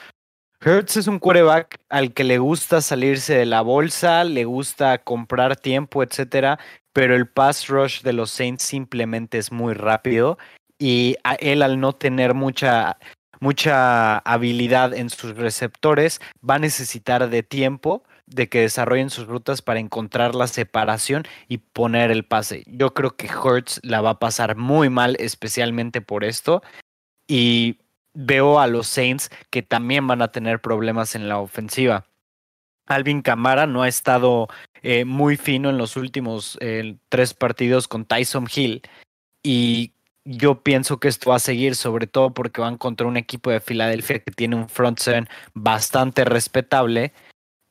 Speaker 3: Hurts es un quarterback al que le gusta salirse de la bolsa, le gusta comprar tiempo, etcétera, pero el pass rush de los Saints simplemente es muy rápido y él al no tener mucha mucha habilidad en sus receptores va a necesitar de tiempo de que desarrollen sus rutas para encontrar la separación y poner el pase. Yo creo que Hurts la va a pasar muy mal, especialmente por esto. Y veo a los Saints que también van a tener problemas en la ofensiva. Alvin Camara no ha estado eh, muy fino en los últimos eh, tres partidos con Tyson Hill y yo pienso que esto va a seguir, sobre todo porque van contra un equipo de Filadelfia que tiene un front seven bastante respetable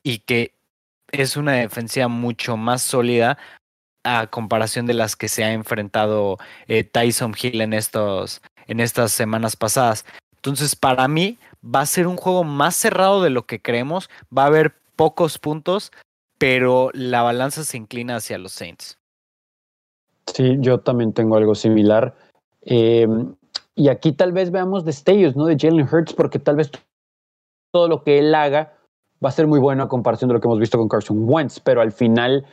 Speaker 3: y que es una defensiva mucho más sólida a comparación de las que se ha enfrentado eh, Tyson Hill en estos en estas semanas pasadas. Entonces, para mí va a ser un juego más cerrado de lo que creemos. Va a haber pocos puntos, pero la balanza se inclina hacia los Saints.
Speaker 4: Sí, yo también tengo algo similar. Eh, y aquí tal vez veamos destellos, ¿no? De Jalen Hurts, porque tal vez todo lo que él haga va a ser muy bueno a comparación de lo que hemos visto con Carson Wentz, pero al final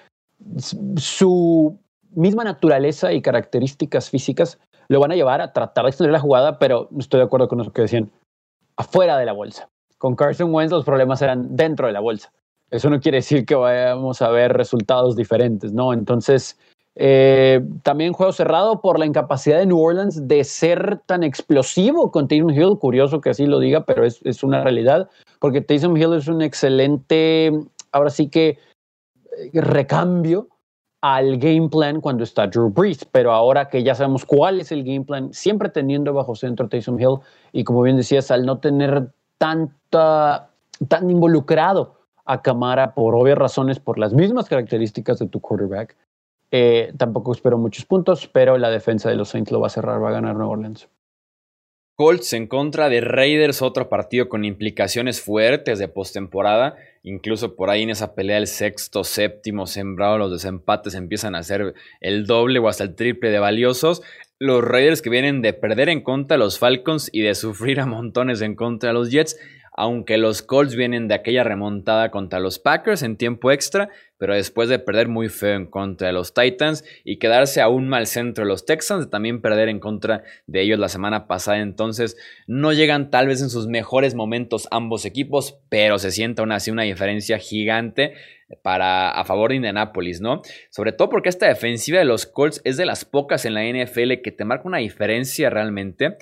Speaker 4: su misma naturaleza y características físicas lo van a llevar a tratar de extender la jugada, pero estoy de acuerdo con lo que decían, afuera de la bolsa. Con Carson Wentz los problemas eran dentro de la bolsa. Eso no quiere decir que vayamos a ver resultados diferentes, ¿no? Entonces, eh, también juego cerrado por la incapacidad de New Orleans de ser tan explosivo con Taysom Hill. Curioso que así lo diga, pero es, es una realidad, porque Taysom Hill es un excelente, ahora sí que, recambio al game plan cuando está Drew Brees, pero ahora que ya sabemos cuál es el game plan, siempre teniendo bajo centro Taysom Hill y como bien decías, al no tener tanta, tan involucrado a Camara por obvias razones, por las mismas características de tu quarterback, eh, tampoco espero muchos puntos, pero la defensa de los Saints lo va a cerrar, va a ganar Nueva Orleans.
Speaker 1: Colts en contra de Raiders, otro partido con implicaciones fuertes de postemporada. Incluso por ahí en esa pelea el sexto, séptimo sembrado, los desempates empiezan a ser el doble o hasta el triple de valiosos. Los Raiders que vienen de perder en contra de los Falcons y de sufrir a montones en contra de los Jets aunque los Colts vienen de aquella remontada contra los Packers en tiempo extra, pero después de perder muy feo en contra de los Titans y quedarse aún mal centro de los Texans, de también perder en contra de ellos la semana pasada, entonces no llegan tal vez en sus mejores momentos ambos equipos, pero se siente aún así una diferencia gigante para a favor de Indianapolis, ¿no? Sobre todo porque esta defensiva de los Colts es de las pocas en la NFL que te marca una diferencia realmente.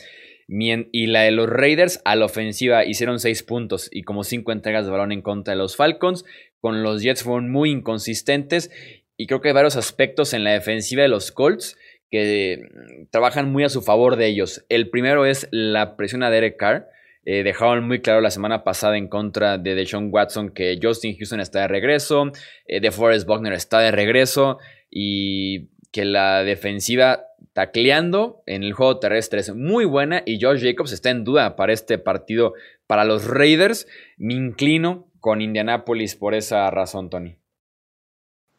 Speaker 1: Y la de los Raiders a la ofensiva hicieron 6 puntos y como 5 entregas de balón en contra de los Falcons. Con los Jets fueron muy inconsistentes y creo que hay varios aspectos en la defensiva de los Colts que mm, trabajan muy a su favor de ellos. El primero es la presión a Derek Carr. Eh, dejaron muy claro la semana pasada en contra de Deshaun Watson que Justin Houston está de regreso, eh, de Forrest Buckner está de regreso y que la defensiva tacleando en el juego terrestre es muy buena y Josh Jacobs está en duda para este partido para los Raiders. Me inclino con Indianapolis por esa razón, Tony.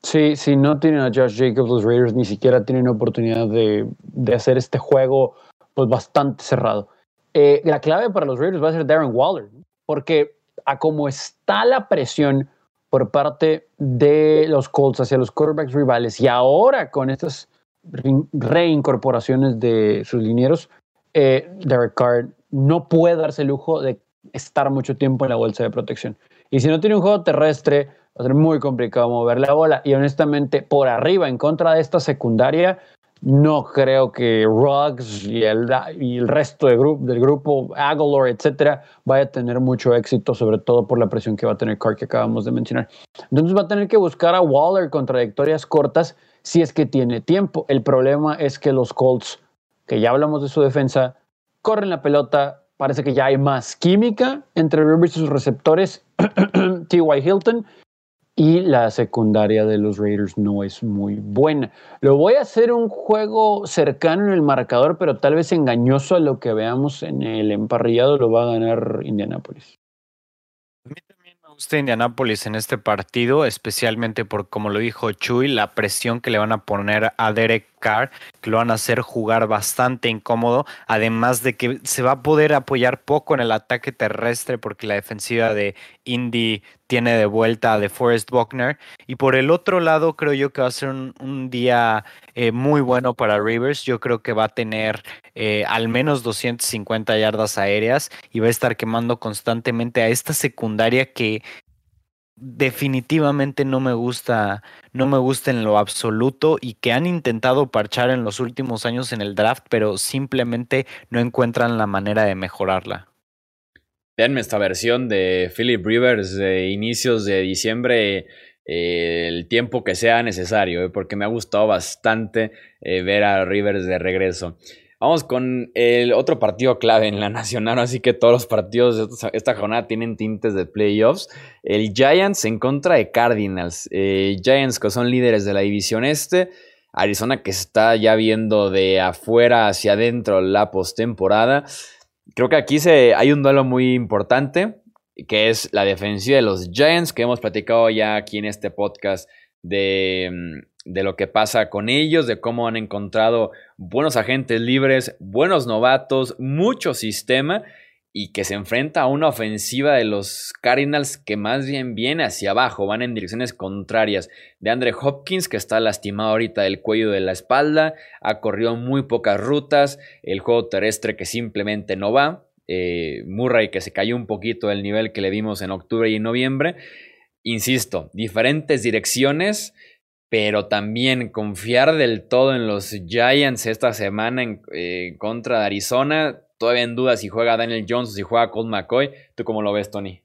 Speaker 4: Sí, si no tienen a Josh Jacobs, los Raiders ni siquiera tienen oportunidad de, de hacer este juego pues bastante cerrado. Eh, la clave para los Raiders va a ser Darren Waller, porque a como está la presión por parte de los Colts hacia los quarterbacks rivales y ahora con estas reincorporaciones de sus linieros, eh, Derek Carr no puede darse el lujo de estar mucho tiempo en la bolsa de protección. Y si no tiene un juego terrestre, va a ser muy complicado mover la bola. Y honestamente, por arriba, en contra de esta secundaria, no creo que Ruggs y el, y el resto del grupo, Aguilar, etcétera, vaya a tener mucho éxito, sobre todo por la presión que va a tener Carr que acabamos de mencionar. Entonces va a tener que buscar a Waller con trayectorias cortas si es que tiene tiempo. El problema es que los Colts, que ya hablamos de su defensa, corren la pelota. Parece que ya hay más química entre Rivers y sus receptores, T.Y. Hilton, y la secundaria de los Raiders no es muy buena. Lo voy a hacer un juego cercano en el marcador, pero tal vez engañoso a lo que veamos en el emparrillado, lo va a ganar Indianapolis.
Speaker 3: A mí también me gusta Indianapolis en este partido, especialmente por, como lo dijo Chuy, la presión que le van a poner a Derek Carr, que lo van a hacer jugar bastante incómodo, además de que se va a poder apoyar poco en el ataque terrestre porque la defensiva de Indy tiene de vuelta a Forest Buckner. Y por el otro lado, creo yo que va a ser un, día eh, muy bueno para Rivers. Yo creo que va a tener eh, al menos 250 yardas aéreas y va a estar quemando constantemente a esta secundaria que definitivamente no me gusta, no me gusta en lo absoluto y que han intentado parchar en los últimos años en el draft, pero simplemente no encuentran la manera de mejorarla.
Speaker 1: Veanme esta versión de Philip Rivers de inicios de diciembre, eh, el tiempo que sea necesario, eh, porque me ha gustado bastante eh, ver a Rivers de regreso. Vamos con el otro partido clave en la nacional, así que todos los partidos de esta jornada tienen tintes de playoffs. El Giants en contra de Cardinals. Giants que son líderes de la división este. Arizona que está ya viendo de afuera hacia adentro la postemporada. Creo que aquí se, hay un duelo muy importante, que es la defensiva de los Giants, que hemos platicado ya aquí en este podcast de, mm, de lo que pasa con ellos, de cómo han encontrado buenos agentes libres, buenos novatos, mucho sistema y que se enfrenta a una ofensiva de los Cardinals que más bien viene hacia abajo, van en direcciones contrarias. De Andre Hopkins, que está lastimado ahorita del cuello de la espalda, ha corrido muy pocas rutas, el juego terrestre que simplemente no va. Eh, Murray que se cayó un poquito del nivel que le vimos en octubre y noviembre. Insisto, diferentes direcciones, pero también confiar del todo en los Giants esta semana en eh, contra de Arizona todavía en duda si juega Daniel Jones o si juega Colt McCoy. ¿Tú cómo lo ves, Tony?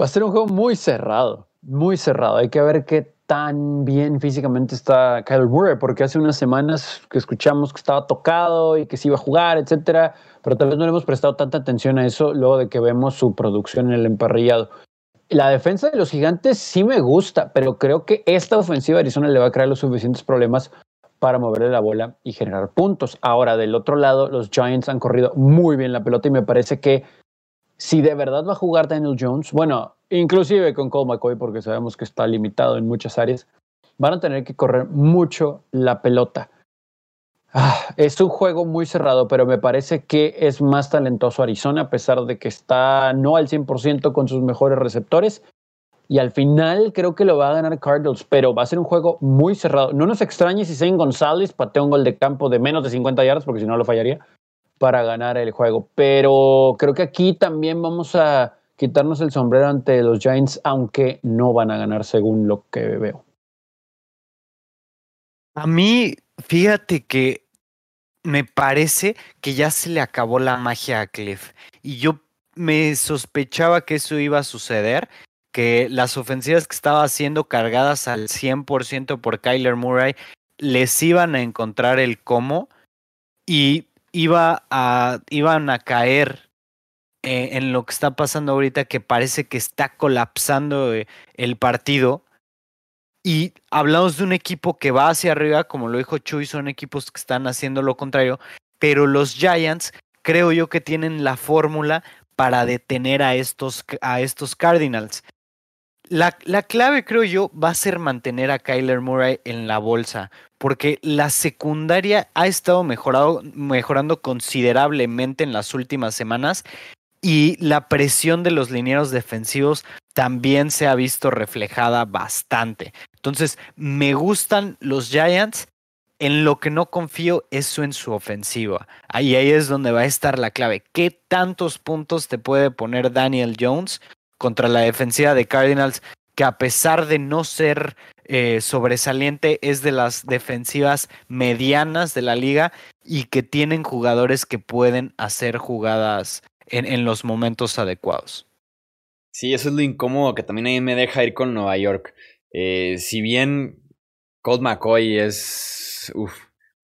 Speaker 4: Va a ser un juego muy cerrado, muy cerrado. Hay que ver qué tan bien físicamente está Kyler Murray, porque hace unas semanas que escuchamos que estaba tocado y que se iba a jugar, etcétera, pero tal vez no le hemos prestado tanta atención a eso luego de que vemos su producción en el emparrillado. La defensa de los gigantes sí me gusta, pero creo que esta ofensiva de Arizona le va a crear los suficientes problemas para moverle la bola y generar puntos. Ahora, del otro lado, los Giants han corrido muy bien la pelota y me parece que si de verdad va a jugar Daniel Jones, bueno, inclusive con Cole McCoy, porque sabemos que está limitado en muchas áreas, van a tener que correr mucho la pelota. Ah, es un juego muy cerrado, pero me parece que es más talentoso Arizona, a pesar de que está no al 100% con sus mejores receptores y al final creo que lo va a ganar Cardinals, pero va a ser un juego muy cerrado. No nos extrañe si Zane González patea un gol de campo de menos de 50 yardas, porque si no lo fallaría, para ganar el juego. Pero creo que aquí también vamos a quitarnos el sombrero ante los Giants, aunque no van a ganar según lo que veo.
Speaker 3: A mí, fíjate que me parece que ya se le acabó la magia a Cliff. Y yo me sospechaba que eso iba a suceder que las ofensivas que estaba haciendo cargadas al 100% por Kyler Murray les iban a encontrar el cómo y iba iban a caer eh, en lo que está pasando ahorita, que parece que está colapsando eh, el partido. Y hablamos de un equipo que va hacia arriba, como lo dijo Chuy, son equipos que están haciendo lo contrario, pero los Giants creo yo que tienen la fórmula para detener a estos, a estos Cardinals. La, la, clave, creo yo, va a ser mantener a Kyler Murray en la bolsa, porque la secundaria ha estado mejorado, mejorando considerablemente en las últimas semanas y la presión de los linieros defensivos también se ha visto reflejada bastante. Entonces, me gustan los Giants. En lo que no confío es en su ofensiva. Ahí, ahí es donde va a estar la clave. ¿Qué tantos puntos te puede poner Daniel Jones contra la defensiva de Cardinals? Que a pesar de no ser eh, sobresaliente, es de las defensivas medianas de la liga y que tienen jugadores que pueden hacer jugadas en, los momentos adecuados.
Speaker 1: Sí, eso es lo incómodo que también ahí me deja ir con Nueva York. Eh, si bien Colt McCoy es. Uf,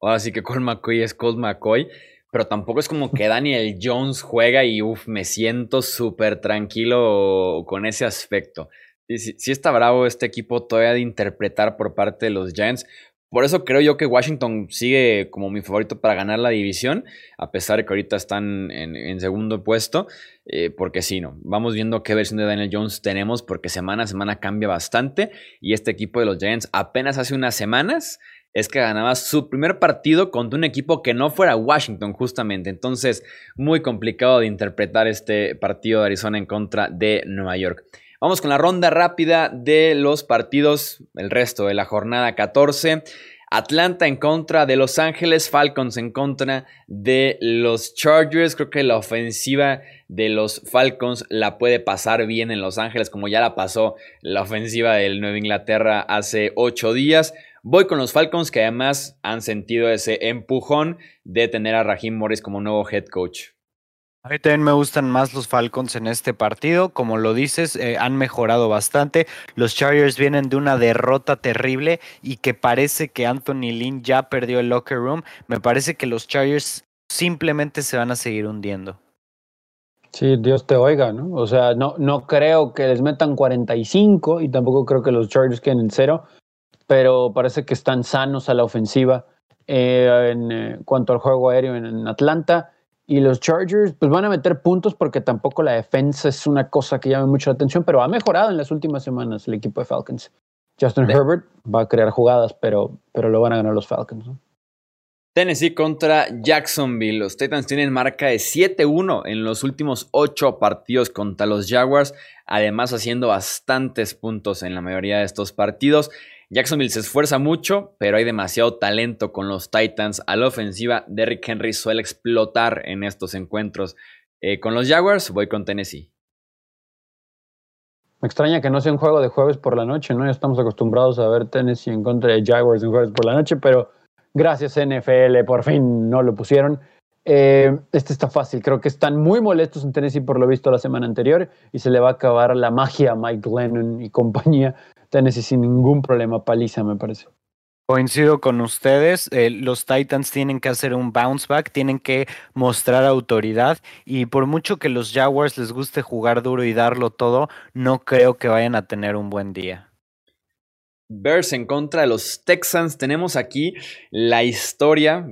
Speaker 1: ahora sí que Colt McCoy es Colt McCoy. Pero tampoco es como que Daniel Jones juega y uf, me siento súper tranquilo con ese aspecto. Sí, sí, está bravo este equipo todavía de interpretar por parte de los Giants. Por eso creo yo que Washington sigue como mi favorito para ganar la división, a pesar de que ahorita están en, segundo puesto, eh, porque sí, no, vamos viendo qué versión de Daniel Jones tenemos, porque semana a semana cambia bastante, y este equipo de los Giants apenas hace unas semanas es que ganaba su primer partido contra un equipo que no fuera Washington justamente, entonces muy complicado de interpretar este partido de Arizona en contra de Nueva York. Vamos con la ronda rápida de los partidos, el resto de la jornada 14. Atlanta en contra de Los Ángeles, Falcons en contra de los Chargers. Creo que la ofensiva de los Falcons la puede pasar bien en Los Ángeles, como ya la pasó la ofensiva del Nueva Inglaterra hace ocho días. Voy con los Falcons que además han sentido ese empujón de tener a Raheem Morris como nuevo head coach.
Speaker 3: A mí también me gustan más los Falcons en este partido. Como lo dices, eh, han mejorado bastante. Los Chargers vienen de una derrota terrible y que parece que Anthony Lynn ya perdió el locker room. Me parece que los Chargers simplemente se van a seguir hundiendo.
Speaker 4: Sí, Dios te oiga, ¿no? O sea, no, no creo que les metan 45 y tampoco creo que los Chargers queden en cero, pero parece que están sanos a la ofensiva. Eh, en eh, cuanto al juego aéreo en Atlanta, y los Chargers, pues van a meter puntos porque tampoco la defensa es una cosa que llame mucho la atención, pero ha mejorado en las últimas semanas el equipo de Falcons. Justin Herbert va a crear jugadas, pero, pero lo van a ganar los Falcons.
Speaker 1: Tennessee contra Jacksonville. Los Titans tienen marca de 7-1 en los últimos 8 partidos contra los Jaguars, además haciendo bastantes puntos en la mayoría de estos partidos. Jacksonville se esfuerza mucho, pero hay demasiado talento con los Titans a la ofensiva. Derrick Henry suele explotar en estos encuentros. Eh, con los Jaguars voy con Tennessee.
Speaker 4: Me extraña que no sea un juego de jueves por la noche, ¿no? Ya estamos acostumbrados a ver Tennessee en contra de Jaguars en jueves por la noche, pero gracias NFL, por fin no lo pusieron. Eh, este está fácil, creo que están muy molestos en Tennessee por lo visto la semana anterior y se le va a acabar la magia a Mike Glennon y compañía Tennessee sin ningún problema, paliza me parece.
Speaker 3: Coincido con ustedes, eh, los Titans tienen que hacer un bounce back, tienen que mostrar autoridad y por mucho que los Jaguars les guste jugar duro y darlo todo, no creo que vayan a tener un buen día.
Speaker 1: Bears en contra de los Texans. Tenemos aquí la historia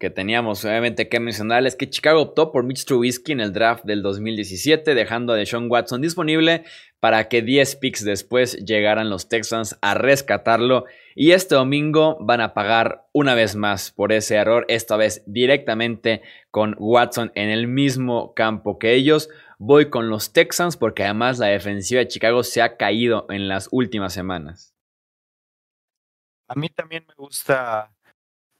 Speaker 1: que teníamos obviamente que mencionar. Es que Chicago optó por Mitch Trubisky en el draft del 2017, dejando a Deshaun Watson disponible para que 10 picks después llegaran los Texans a rescatarlo. Y este domingo van a pagar una vez más por ese error, esta vez directamente con Watson en el mismo campo que ellos. Voy con los Texans porque además la defensiva de Chicago se ha caído en las últimas semanas.
Speaker 3: A mí también me gusta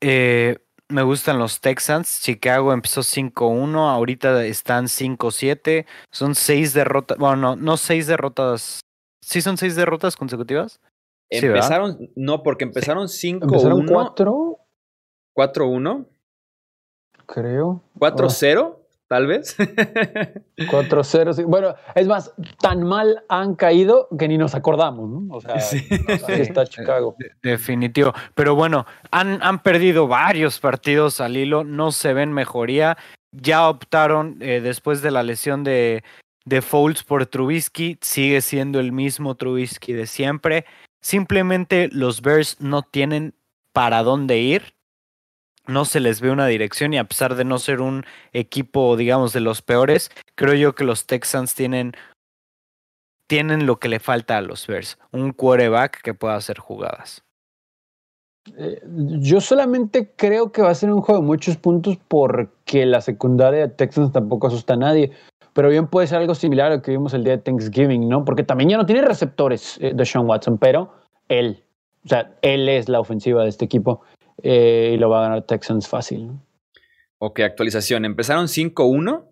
Speaker 3: eh, me gustan los Texans. Chicago empezó 5-1, ahorita están 5-7. Son seis derrotas. Bueno, no, no seis derrotas. ¿Sí son seis derrotas consecutivas?
Speaker 1: Empezaron, no, porque empezaron 5-1.
Speaker 4: ¿Empezaron 4?
Speaker 1: 4-1.
Speaker 4: Creo.
Speaker 1: 4-0. Tal vez.
Speaker 4: 4-0. Bueno, es más, tan mal han caído que ni nos acordamos, ¿no? O sea, está Chicago.
Speaker 3: definitivo. Pero bueno, han, han, perdido varios partidos al hilo, no se ven mejoría. Ya optaron eh, después de la lesión de, de Foles por Trubisky, sigue siendo el mismo Trubisky de siempre. Simplemente los Bears no tienen para dónde ir no se les ve una dirección y a pesar de no ser un equipo, digamos, de los peores, creo yo que los Texans tienen, tienen lo que le falta a los Bears, un quarterback que pueda hacer jugadas.
Speaker 4: Eh, yo solamente creo que va a ser un juego de muchos puntos porque la secundaria de Texans tampoco asusta a nadie. Pero bien puede ser algo similar a lo que vimos el día de Thanksgiving, ¿no? Porque también ya no tiene receptores eh, de Sean Watson, pero él, o sea, él es la ofensiva de este equipo. Eh, y lo va a ganar Texans fácil.
Speaker 1: Ok, actualización. Empezaron 5-1,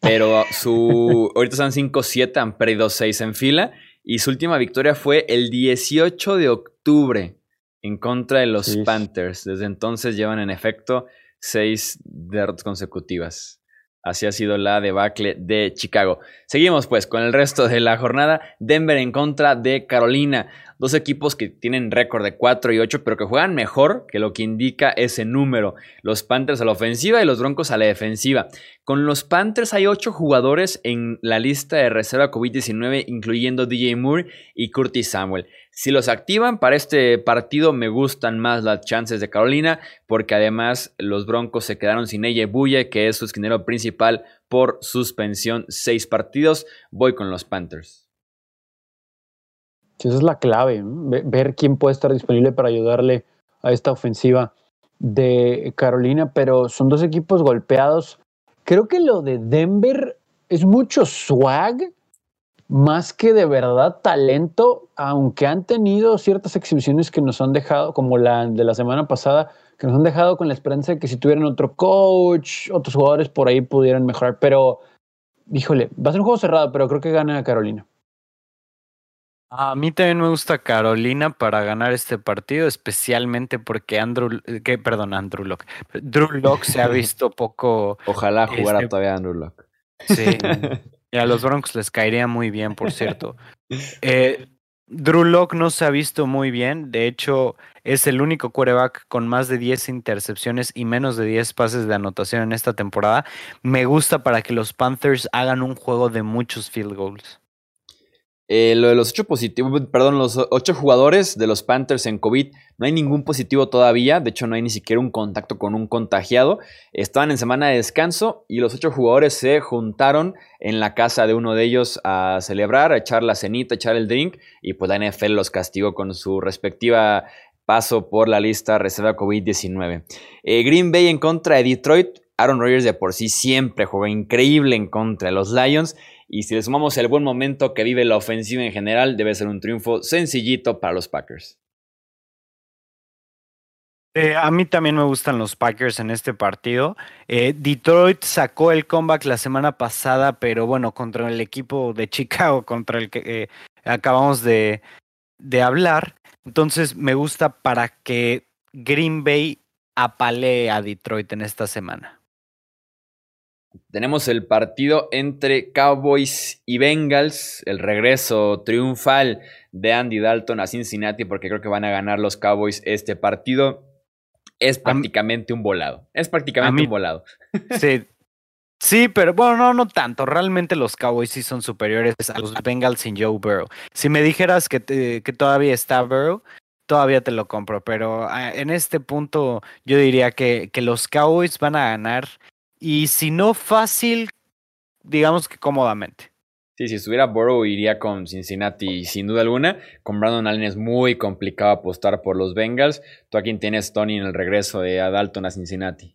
Speaker 1: pero su ahorita están 5-7, han perdido 6 en fila. Y su última victoria fue el 18 de octubre en contra de los Panthers. Desde entonces llevan en efecto 6 derrotas consecutivas. Así ha sido la debacle de Chicago. Seguimos pues con el resto de la jornada. Denver en contra de Carolina. Dos equipos que tienen récord de 4 y 8, pero que juegan mejor que lo que indica ese número. Los Panthers a la ofensiva y los Broncos a la defensiva. Con los Panthers hay 8 jugadores en la lista de reserva COVID-19, incluyendo DJ Moore y Curtis Samuel. Si los activan para este partido, me gustan más las chances de Carolina, porque además los Broncos se quedaron sin ella Buye, que es su esquinero principal por suspensión. Seis partidos. Voy con los Panthers.
Speaker 4: Esa es la clave, ver quién puede estar disponible para ayudarle a esta ofensiva de Carolina, pero son dos equipos golpeados. Creo que lo de Denver es mucho swag, más que de verdad talento, aunque han tenido ciertas exhibiciones que nos han dejado, como la de la semana pasada, que nos han dejado con la esperanza de que si tuvieran otro coach, otros jugadores por ahí pudieran mejorar. Pero, híjole, va a ser un juego cerrado, pero creo que gana Carolina.
Speaker 3: A mí también me gusta Carolina para ganar este partido, especialmente porque Andrew, que, perdón, Andrew Locke. Drew Locke se ha visto poco.
Speaker 1: Ojalá jugara este todavía Andrew Locke.
Speaker 3: Sí. y a los Broncos les caería muy bien, por cierto. Eh, Drew Locke no se ha visto muy bien. De hecho, es el único quarterback con más de 10 intercepciones y menos de 10 pases de anotación en esta temporada. Me gusta para que los Panthers hagan un juego de muchos field goals.
Speaker 1: Eh, lo de los ocho positivos, perdón, los ocho jugadores de los Panthers en COVID, no hay ningún positivo todavía. De hecho, no hay ni siquiera un contacto con un contagiado. Estaban en semana de descanso y los ocho jugadores se juntaron en la casa de uno de ellos a celebrar, a echar la cenita, a echar el drink. Y pues la NFL los castigó con su respectiva paso por la lista reserva COVID-19. Eh, Green Bay en contra de Detroit. Aaron Rodgers de por sí siempre juega increíble en contra de los Lions y si le sumamos el buen momento que vive la ofensiva en general, debe ser un triunfo sencillito para los Packers.
Speaker 3: Eh, a mí también me gustan los Packers en este partido. Eh, Detroit sacó el comeback la semana pasada, pero bueno, contra el equipo de Chicago, contra el que eh, acabamos de, de hablar. Entonces me gusta para que Green Bay apalee a Detroit en esta semana.
Speaker 1: Tenemos el partido entre Cowboys y Bengals, el regreso triunfal de Andy Dalton a Cincinnati, porque creo que van a ganar los Cowboys este partido. Es prácticamente un volado. Es prácticamente un volado.
Speaker 3: Sí. Sí, pero bueno, no, no tanto. Realmente los Cowboys sí son superiores a los Bengals sin Joe Burrow. Si me dijeras que, que todavía está Burrow, todavía te lo compro. Pero ah, en este punto yo diría que, que los Cowboys van a ganar y si no fácil, digamos que cómodamente.
Speaker 1: Sí, si estuviera Burrow iría con Cincinnati sin duda alguna. Con Brandon Allen es muy complicado apostar por los Bengals. Tú aquí tienes Tony en el regreso de Dalton a Cincinnati.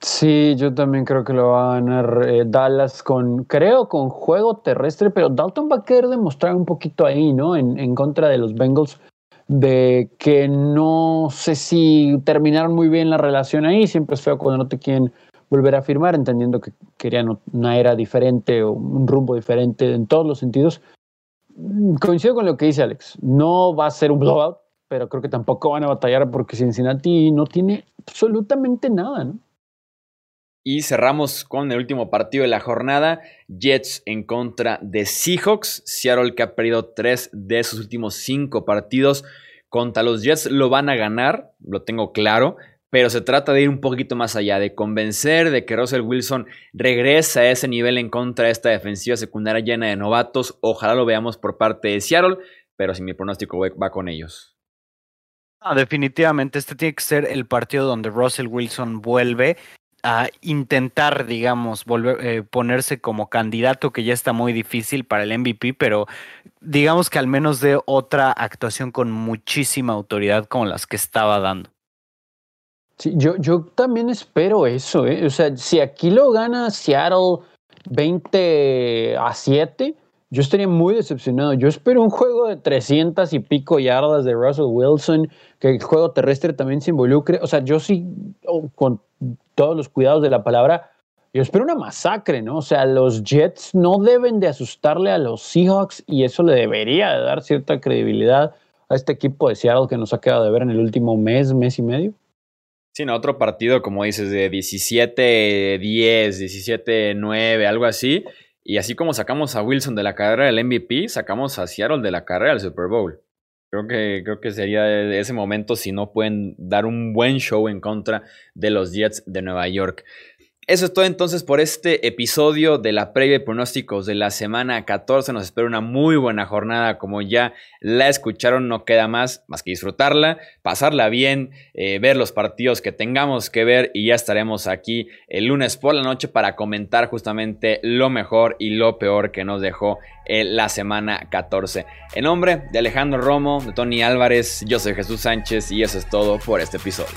Speaker 4: Sí, yo también creo que lo va a ganar eh, Dallas con, creo, con juego terrestre, pero Dalton va a querer demostrar un poquito ahí, ¿no? En, en contra de los Bengals, de que no sé si terminaron muy bien la relación ahí. Siempre es feo cuando no te quieren volver a firmar, entendiendo que querían una era diferente o un rumbo diferente en todos los sentidos. Coincido con lo que dice Alex, no va a ser un blowout, pero creo que tampoco van a batallar porque Cincinnati no tiene absolutamente nada, ¿no?
Speaker 1: Y cerramos con el último partido de la jornada, Jets en contra de Seahawks. Seattle que ha perdido tres de sus últimos cinco partidos contra los Jets lo van a ganar, lo tengo claro, pero se trata de ir un poquito más allá, de convencer de que Russell Wilson regresa a ese nivel en contra de esta defensiva secundaria llena de novatos. Ojalá lo veamos por parte de Seattle, pero si mi pronóstico va con ellos.
Speaker 3: definitivamente, este tiene que ser el partido donde Russell Wilson vuelve a intentar, digamos, volver, eh, ponerse como candidato, que ya está muy difícil para el MVP, pero digamos que al menos de otra actuación con muchísima autoridad como las que estaba dando.
Speaker 4: Yo, yo también espero eso, ¿eh? o sea, si aquí lo gana Seattle 20 a 7, yo estaría muy decepcionado. Yo espero un juego de 300 y pico yardas de Russell Wilson, que el juego terrestre también se involucre. O sea, yo sí, oh, con todos los cuidados de la palabra, yo espero una masacre, ¿no? O sea, los Jets no deben de asustarle a los Seahawks y eso le debería de dar cierta credibilidad a este equipo de Seattle que nos ha quedado de ver en el último mes, mes y medio.
Speaker 1: Sí, no, otro partido, como dices, de 17-10, 17-9, algo así. Y así como sacamos a Wilson de la carrera del MVP, sacamos a Seattle de la carrera del Super Bowl. Creo que, creo que sería ese momento si no pueden dar un buen show en contra de los Jets de Nueva York. Eso es todo entonces por este episodio de la previa de pronósticos de la semana 14. Nos espera una muy buena jornada. Como ya la escucharon, no queda más más que disfrutarla, pasarla bien, eh, ver los partidos que tengamos que ver y ya estaremos aquí el lunes por la noche para comentar justamente lo mejor y lo peor que nos dejó eh, la semana 14. En nombre de Alejandro Romo, de Tony Álvarez, yo soy Jesús Sánchez y eso es todo por este episodio.